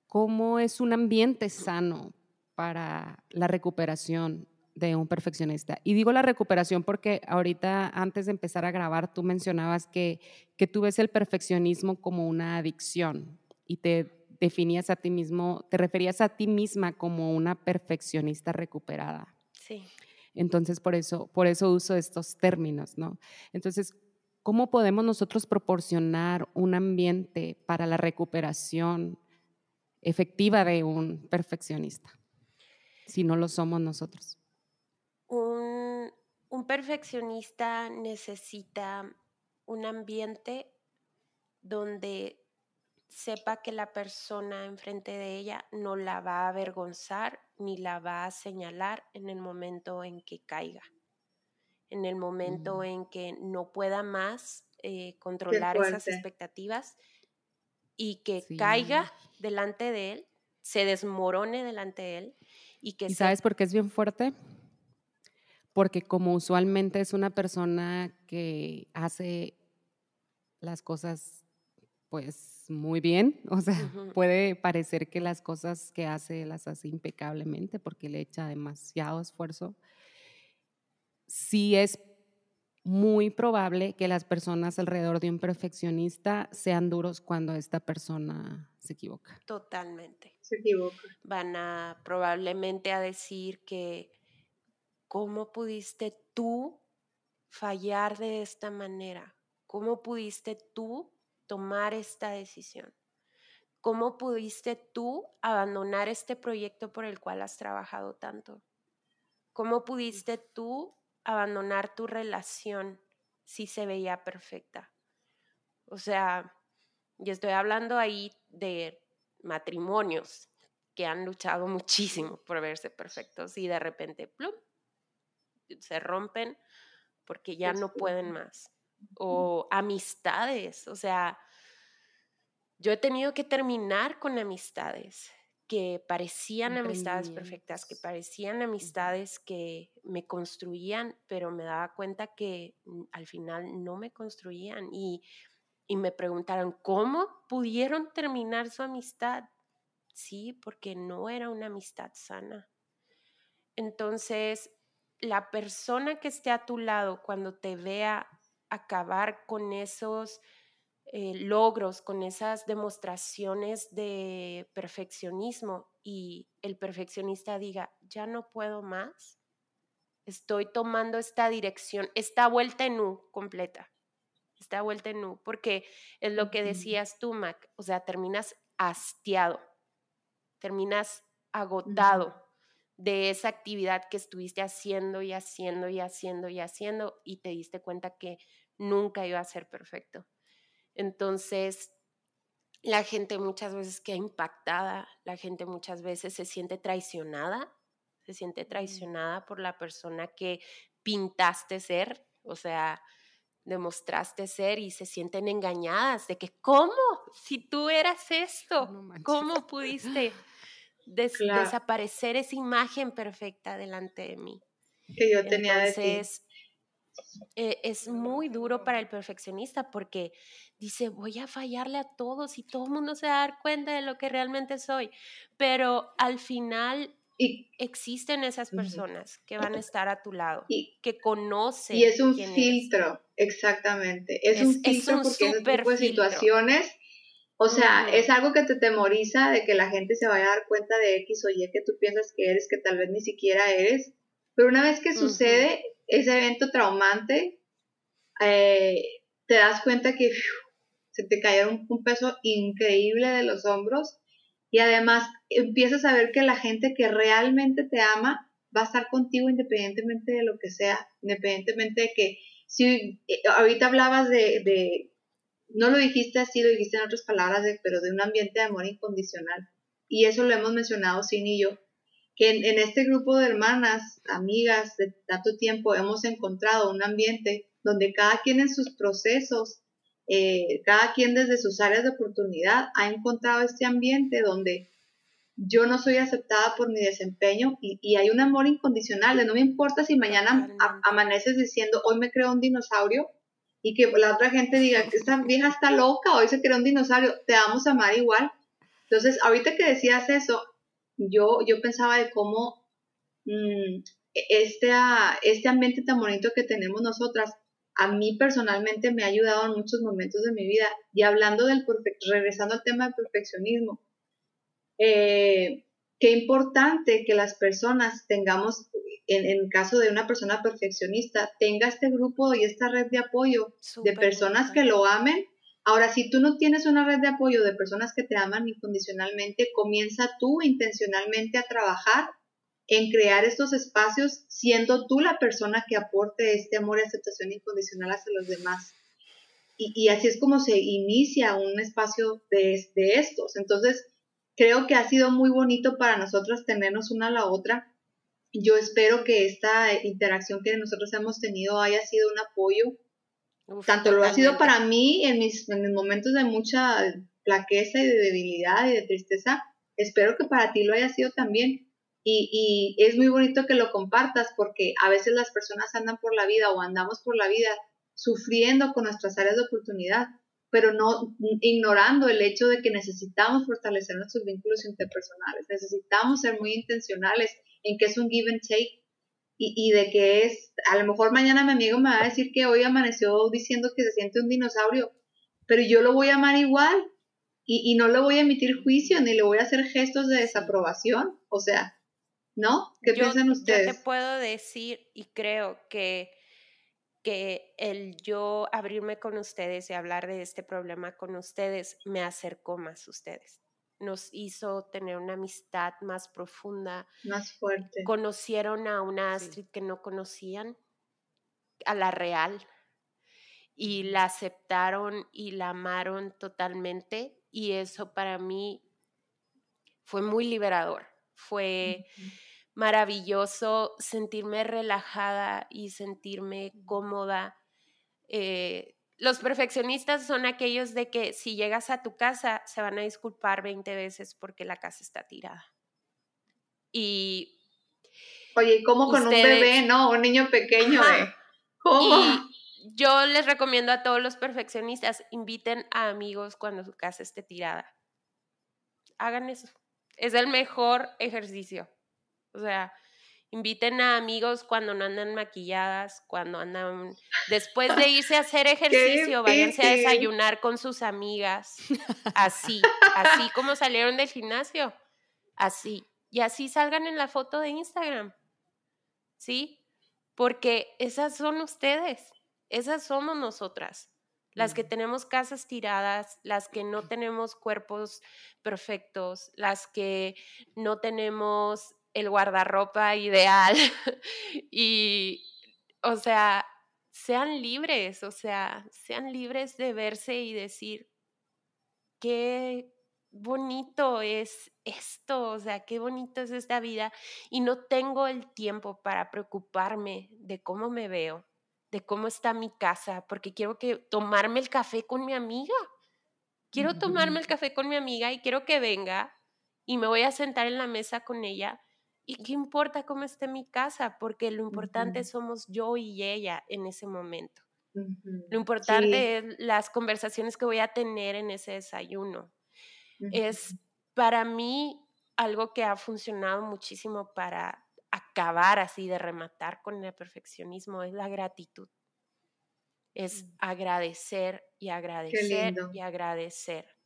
cómo es un ambiente sano para la recuperación de un perfeccionista. Y digo la recuperación porque ahorita, antes de empezar a grabar, tú mencionabas que, que tú ves el perfeccionismo como una adicción y te definías a ti mismo, te referías a ti misma como una perfeccionista recuperada. Sí. Entonces, por eso, por eso uso estos términos, ¿no? Entonces, ¿cómo podemos nosotros proporcionar un ambiente para la recuperación efectiva de un perfeccionista? Si no lo somos nosotros? Un, perfeccionista necesita un ambiente donde sepa que la persona enfrente de ella no la va a avergonzar ni la va a señalar en el momento en que caiga, en el momento mm. en que no pueda más eh, controlar esas expectativas y que caiga delante de él, se desmorone delante de él y que... sabes por qué es bien fuerte? Porque como usualmente es una persona que hace las cosas pues muy bien, o sea, puede parecer que las cosas que hace las hace impecablemente porque le echa demasiado esfuerzo. Sí es muy probable que las personas alrededor de un perfeccionista sean duros cuando esta persona se equivoca. Totalmente. Se equivoca. Van a probablemente a decir que, ¿cómo pudiste tú fallar de esta manera? ¿Cómo pudiste tú tomar esta decisión? ¿Cómo pudiste tú abandonar este proyecto por el cual has trabajado tanto? ¿Cómo pudiste tú abandonar tu relación si se veía perfecta? O sea, yo estoy hablando ahí de matrimonios que han luchado muchísimo por verse perfectos y de repente, plum, se rompen porque ya no pueden más. O amistades, o sea, yo he tenido que terminar con amistades que parecían amistades perfectas, que parecían amistades que me construían, pero me daba cuenta que mm, al final no me construían y, y me preguntaron, ¿cómo pudieron terminar su amistad? Sí, porque no era una amistad sana. Entonces, la persona que esté a tu lado cuando te vea acabar con esos eh, logros, con esas demostraciones de perfeccionismo y el perfeccionista diga, ya no puedo más, estoy tomando esta dirección, esta vuelta en U completa, esta vuelta en U, porque es lo que decías tú, Mac, o sea, terminas hastiado, terminas agotado de esa actividad que estuviste haciendo y haciendo y haciendo y haciendo y te diste cuenta que nunca iba a ser perfecto. Entonces, la gente muchas veces queda impactada, la gente muchas veces se siente traicionada, se siente traicionada por la persona que pintaste ser, o sea, demostraste ser y se sienten engañadas de que, ¿cómo? Si tú eras esto, ¿cómo pudiste? desaparecer esa imagen perfecta delante de mí. Que yo tenía Entonces, eh, es muy duro para el perfeccionista porque dice, voy a fallarle a todos y todo el mundo se va a dar cuenta de lo que realmente soy. Pero al final y, existen esas personas que van a estar a tu lado, y, que conocen. Y es un filtro, exactamente. Es, un filtro porque ese tipo de situaciones o sea, es algo que te temoriza de que la gente se vaya a dar cuenta de X o Y que tú piensas que eres, que tal vez ni siquiera eres. Pero una vez que sucede ese evento traumante, eh, te das cuenta que se te un, un, peso increíble de los hombros y además empiezas a ver que la gente que realmente te ama va a estar contigo independientemente de lo que sea, independientemente de que si eh, ahorita hablabas de no lo dijiste así, lo dijiste en otras palabras, pero de un ambiente de amor incondicional. Y eso lo hemos mencionado Sin y yo, que en, este grupo de hermanas, amigas de tanto tiempo, hemos encontrado un ambiente donde cada quien en sus procesos, eh, cada quien desde sus áreas de oportunidad ha encontrado este ambiente donde yo no soy aceptada por mi desempeño y, hay un amor incondicional de no me importa si mañana amaneces diciendo hoy me creo un dinosaurio y que la otra gente diga que esta vieja está loca, hoy se creó un dinosaurio, te vamos a amar igual. Entonces, ahorita que decías eso, yo, yo pensaba de cómo mm, este, este ambiente tan bonito que tenemos nosotras, a mí personalmente me ha ayudado en muchos momentos de mi vida. Y hablando del, regresando al tema del perfeccionismo, eh, qué importante que las personas tengamos en, en, caso de una persona perfeccionista, tenga este grupo y esta red de apoyo de personas que lo amen. Ahora, si tú no tienes una red de apoyo de personas que te aman incondicionalmente, comienza tú intencionalmente a trabajar en crear estos espacios siendo tú la persona que aporte este amor y aceptación incondicional hacia los demás. Y, y así es como se inicia un espacio de, de estos. Entonces, creo que ha sido muy bonito para nosotros tenernos una a la otra yo espero que esta interacción que nosotros hemos tenido haya sido un apoyo. Tanto lo ha sido para mí en mis, momentos de mucha flaqueza y de debilidad y de tristeza. Espero que para ti lo haya sido también. Y, y es muy bonito que lo compartas porque a veces las personas andan por la vida o andamos por la vida sufriendo con nuestras áreas de oportunidad, pero no ignorando el hecho de que necesitamos fortalecer nuestros vínculos interpersonales, necesitamos ser muy intencionales en que es un give and take y, de que es, a lo mejor mañana mi amigo me va a decir que hoy amaneció diciendo que se siente un dinosaurio, pero yo lo voy a amar igual y, no le voy a emitir juicio ni le voy a hacer gestos de desaprobación, o sea, ¿no? ¿Qué piensan ustedes? Yo te puedo decir y creo que que el yo abrirme con ustedes y hablar de este problema con ustedes me acercó más a ustedes nos hizo tener una amistad más profunda. Más fuerte. Conocieron a una Astrid que no conocían, a la real, y la aceptaron y la amaron totalmente. Y eso para mí fue muy liberador. Fue maravilloso sentirme relajada y sentirme cómoda. Eh, los perfeccionistas son aquellos de que si llegas a tu casa se van a disculpar 20 veces porque la casa está tirada. Y. Oye, ¿cómo con un bebé, no? Un niño pequeño, ¿eh? ¿Cómo? Y yo les recomiendo a todos los perfeccionistas, inviten a amigos cuando su casa esté tirada. Hagan eso. Es el mejor ejercicio. O sea, Inviten a amigos cuando no andan maquilladas, cuando andan... Después de irse a hacer ejercicio, váyanse a desayunar con sus amigas. Así, así como salieron del gimnasio. Así. Y así salgan en la foto de Instagram. ¿Sí? Porque esas son ustedes. Esas somos nosotras las que tenemos casas tiradas, las que no tenemos cuerpos perfectos, las que no tenemos el guardarropa ideal y, o sea, sean libres, o sea, sean libres de verse y decir, qué bonito es esto, o sea, qué bonito es esta vida y no tengo el tiempo para preocuparme de cómo me veo, de cómo está mi casa, porque quiero que tomarme el café con mi amiga. Quiero tomarme el café con mi amiga y quiero que venga y me voy a sentar en la mesa con ella ¿Y qué importa cómo esté mi casa? Porque lo importante somos yo y ella en ese momento. Lo importante es las conversaciones que voy a tener en ese desayuno. Es para mí algo que ha funcionado muchísimo para acabar así de rematar con el perfeccionismo, es la gratitud. Es mm. agradecer y agradecer y agradecer.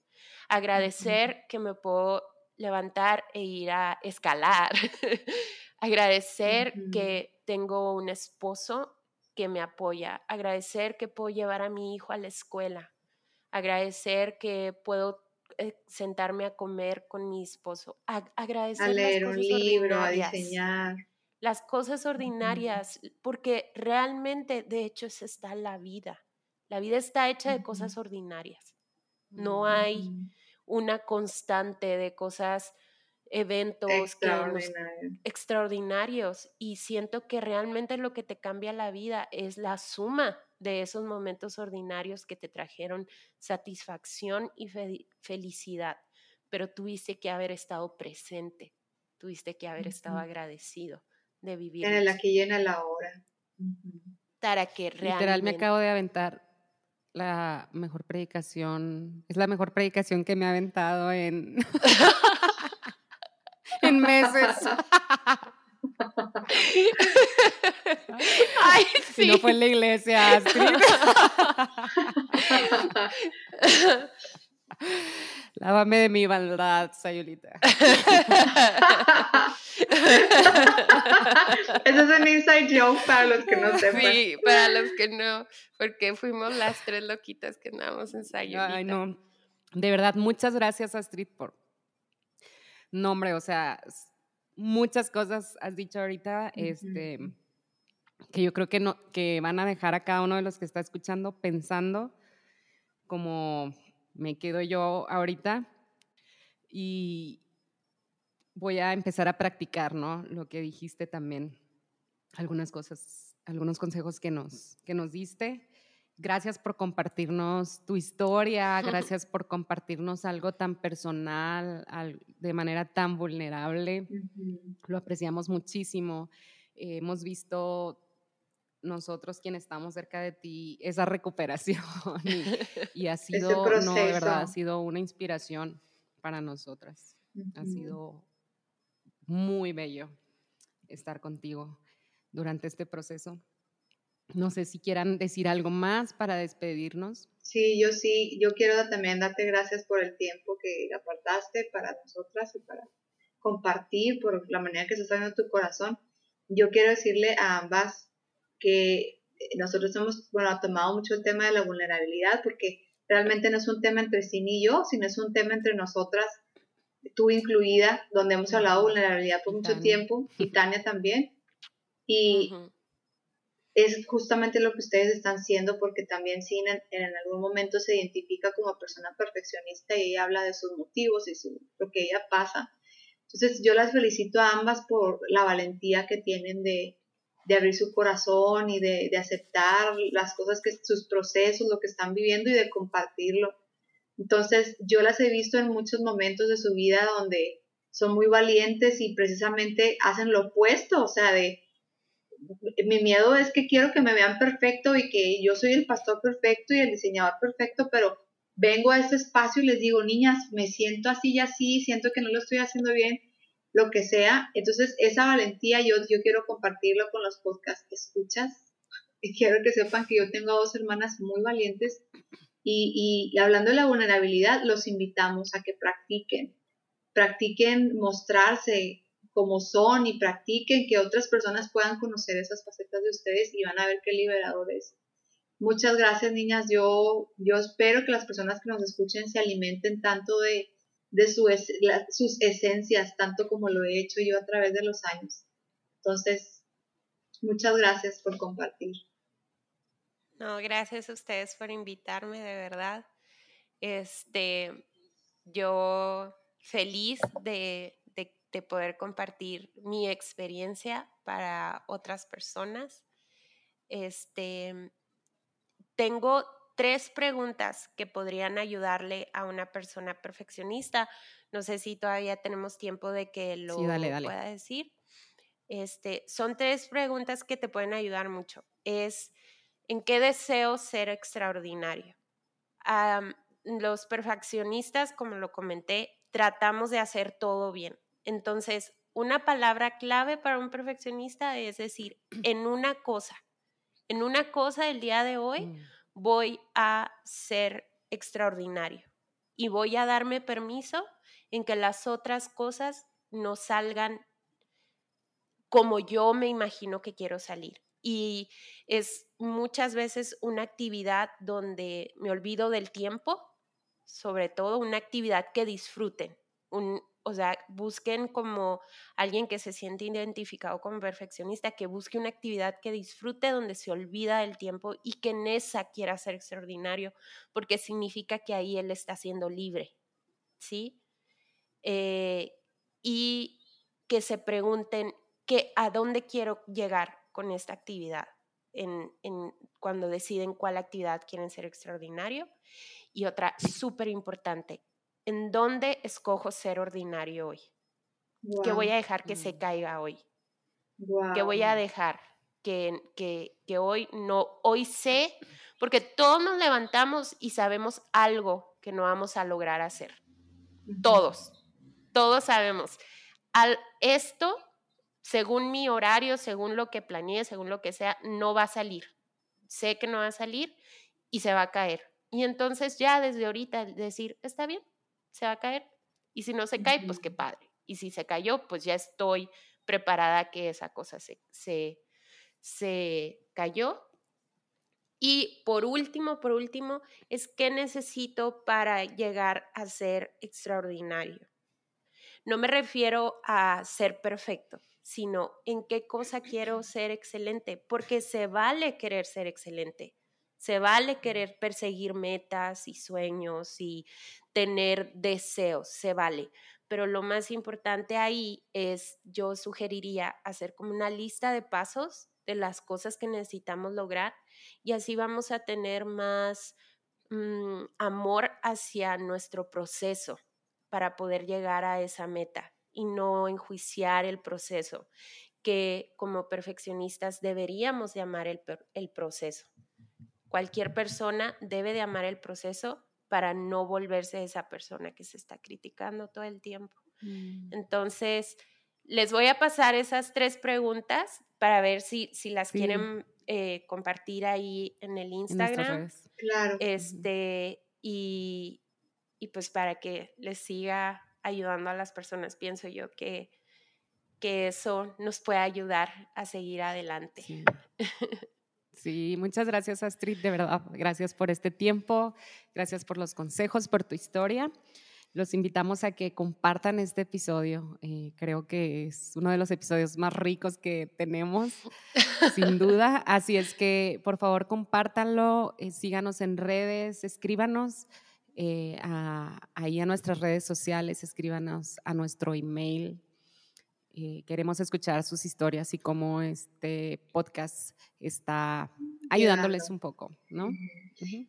Agradecer que me puedo levantar e ir a escalar. agradecer que tengo un esposo que me apoya. Agradecer que puedo llevar a mi hijo a la escuela. Agradecer que puedo sentarme a comer con mi esposo. agradecer a leer un libro, a diseñar. Las cosas ordinarias, porque realmente, de hecho, es está la vida. La vida está hecha de cosas ordinarias. No hay una constante de cosas, eventos extraordinarios. Y siento que realmente lo que te cambia la vida es la suma de esos momentos ordinarios que te trajeron satisfacción y felicidad. Pero tuviste que haber estado presente, tuviste que haber estado agradecido de vivir. En el aquí y en el ahora. Para que realmente... Literal me acabo de aventar la mejor predicación, es la mejor predicación que me ha aventado en, en meses. Ay, sí. No fue en la iglesia, Astrid. Lávame de mi maldad, Sayulita. Eso es un inside joke para los que no sepan. Sí, para los que no, porque fuimos las tres loquitas que andamos en Sayulita. Ay, no. De verdad, muchas gracias, Astrid, por nombre, o sea, muchas cosas has dicho ahorita, este, que yo creo que, no, que van a dejar a cada uno de los que está escuchando pensando como me quedo yo ahorita y voy a empezar a practicar, ¿no? Lo que dijiste también, algunas cosas, algunos consejos que nos, que nos diste. Gracias por compartirnos tu historia, gracias por compartirnos algo tan personal, de manera tan vulnerable. Lo apreciamos muchísimo. hemos visto nosotros quienes estamos cerca de ti esa recuperación y, ha sido, no, de verdad, ha sido una inspiración para nosotras. Ha sido muy bello estar contigo. durante este proceso. No sé si quieran decir algo más para despedirnos. Sí, yo sí, yo quiero también darte gracias por el tiempo que apartaste para nosotras y para compartir, por la manera que se está viendo tu corazón. Yo quiero decirle a ambas que nosotros hemos, bueno, tomado mucho el tema de la vulnerabilidad porque realmente no es un tema entre sí ni yo, sino es un tema entre nosotras, tú incluida, donde hemos hablado de vulnerabilidad por mucho tiempo, y Tania también. Y es justamente lo que ustedes están siendo porque también Sin en, algún momento se identifica como persona perfeccionista y habla de sus motivos y su, lo que ella pasa. Entonces yo las felicito a ambas por la valentía que tienen de, de abrir su corazón y de, de, aceptar las cosas que sus procesos, lo que están viviendo y de compartirlo. Entonces yo las he visto en muchos momentos de su vida donde son muy valientes y precisamente hacen lo opuesto, o sea, de mi miedo es que quiero que me vean perfecto y que yo soy el pastor perfecto y el diseñador perfecto, pero vengo a este espacio y les digo, niñas, me siento así y así, siento que no lo estoy haciendo bien, lo que sea. Entonces, esa valentía yo, yo quiero compartirlo con los podcast escuchas y quiero que sepan que yo tengo dos hermanas muy valientes y, y hablando de la vulnerabilidad, los invitamos a que practiquen, practiquen mostrarse, como son y practiquen, que otras personas puedan conocer esas facetas de ustedes y van a ver qué liberador es. Muchas gracias, niñas. Yo, yo espero que las personas que nos escuchen se alimenten tanto de, de su sus esencias, tanto como lo he hecho yo a través de los años. Entonces, muchas gracias por compartir. No, gracias a ustedes por invitarme, de verdad. Este, yo feliz de, de poder compartir mi experiencia para otras personas. Este, tengo tres preguntas que podrían ayudarle a una persona perfeccionista. No sé si todavía tenemos tiempo de que lo pueda decir. Este, son tres preguntas que te pueden ayudar mucho. Es, ¿en qué deseo ser extraordinario? los perfeccionistas, como lo comenté, tratamos de hacer todo bien. Entonces, una palabra clave para un perfeccionista es decir, en una cosa, en una cosa el día de hoy mm. voy a ser extraordinario y voy a darme permiso en que las otras cosas no salgan como yo me imagino que quiero salir. Y es muchas veces una actividad donde me olvido del tiempo, sobre todo una actividad que disfruten, un, o sea, busquen como alguien que se siente identificado como perfeccionista, que busque una actividad que disfrute donde se olvida del tiempo y que en esa quiera ser extraordinario, porque significa que ahí él está siendo libre, ¿sí? Eh, y que se pregunten que, a dónde quiero llegar con esta actividad, en, cuando deciden cuál actividad quieren ser extraordinario. Y otra súper importante, ¿en dónde escojo ser ordinario hoy? ¿Qué voy a dejar que se mm. caiga hoy? ¿Qué voy a dejar que, que, que hoy no, hoy sé, porque todos nos levantamos y sabemos algo que no vamos a lograr hacer. Todos, todos sabemos. Al, esto, según mi horario, según lo que planeé, según lo que sea, no va a salir. Sé que no va a salir y se va a caer. Y entonces ya desde ahorita decir, está bien, se va a caer. Y si no se cae, pues qué padre. Y si se cayó, pues ya estoy preparada que esa cosa se, se, se cayó. Y por último, por último, es qué necesito para llegar a ser extraordinario. No me refiero a ser perfecto, sino en qué cosa quiero ser excelente, porque se vale querer ser excelente. Se vale querer perseguir metas y sueños y tener deseos, se vale. Pero lo más importante ahí es, yo sugeriría hacer como una lista de pasos de las cosas que necesitamos lograr y así vamos a tener más mm, amor hacia nuestro proceso para poder llegar a esa meta y no enjuiciar el proceso, que como perfeccionistas deberíamos de amar el, el proceso. Cualquier persona debe de amar el proceso para no volverse esa persona que se está criticando todo el tiempo. Mm. Entonces, les voy a pasar esas tres preguntas para ver si, si las quieren eh, compartir ahí en el Instagram. claro. Este, y, y pues para que les siga ayudando a las personas, pienso yo que, que eso nos puede ayudar a seguir adelante. Sí. muchas gracias Astrid, de verdad. Gracias por este tiempo, gracias por los consejos, por tu historia. Los invitamos a que compartan este episodio. Eh, creo que es uno de los episodios más ricos que tenemos, sin duda. Así es que, por favor, compártanlo, eh, síganos en redes, escríbanos eh, ahí a nuestras redes sociales, escríbanos a nuestro email. Queremos escuchar sus historias y cómo este podcast está ayudándoles un poco, ¿no?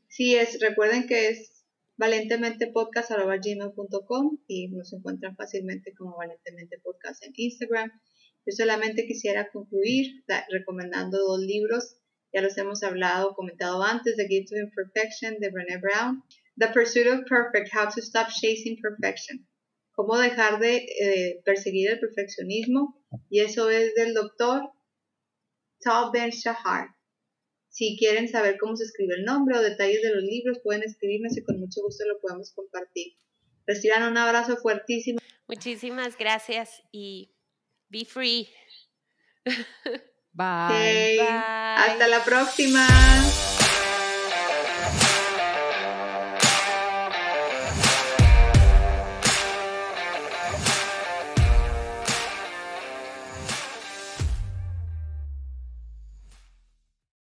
Sí, es, recuerden que es valentementepodcast.com y nos encuentran fácilmente como Valentemente Podcast en Instagram. Yo solamente quisiera concluir recomendando dos libros. Ya los hemos hablado, comentado antes, The Gate to Imperfection de Brené Brown, The Pursuit of Perfect, How to Stop Chasing Perfection, cómo dejar de eh, perseguir el perfeccionismo, y eso es del doctor Tal Ben Shahar. Si quieren saber cómo se escribe el nombre o detalles de los libros, pueden escribirnos y con mucho gusto lo podemos compartir. Reciban un abrazo fuertísimo. Muchísimas gracias y be free. Bye. Hasta la próxima.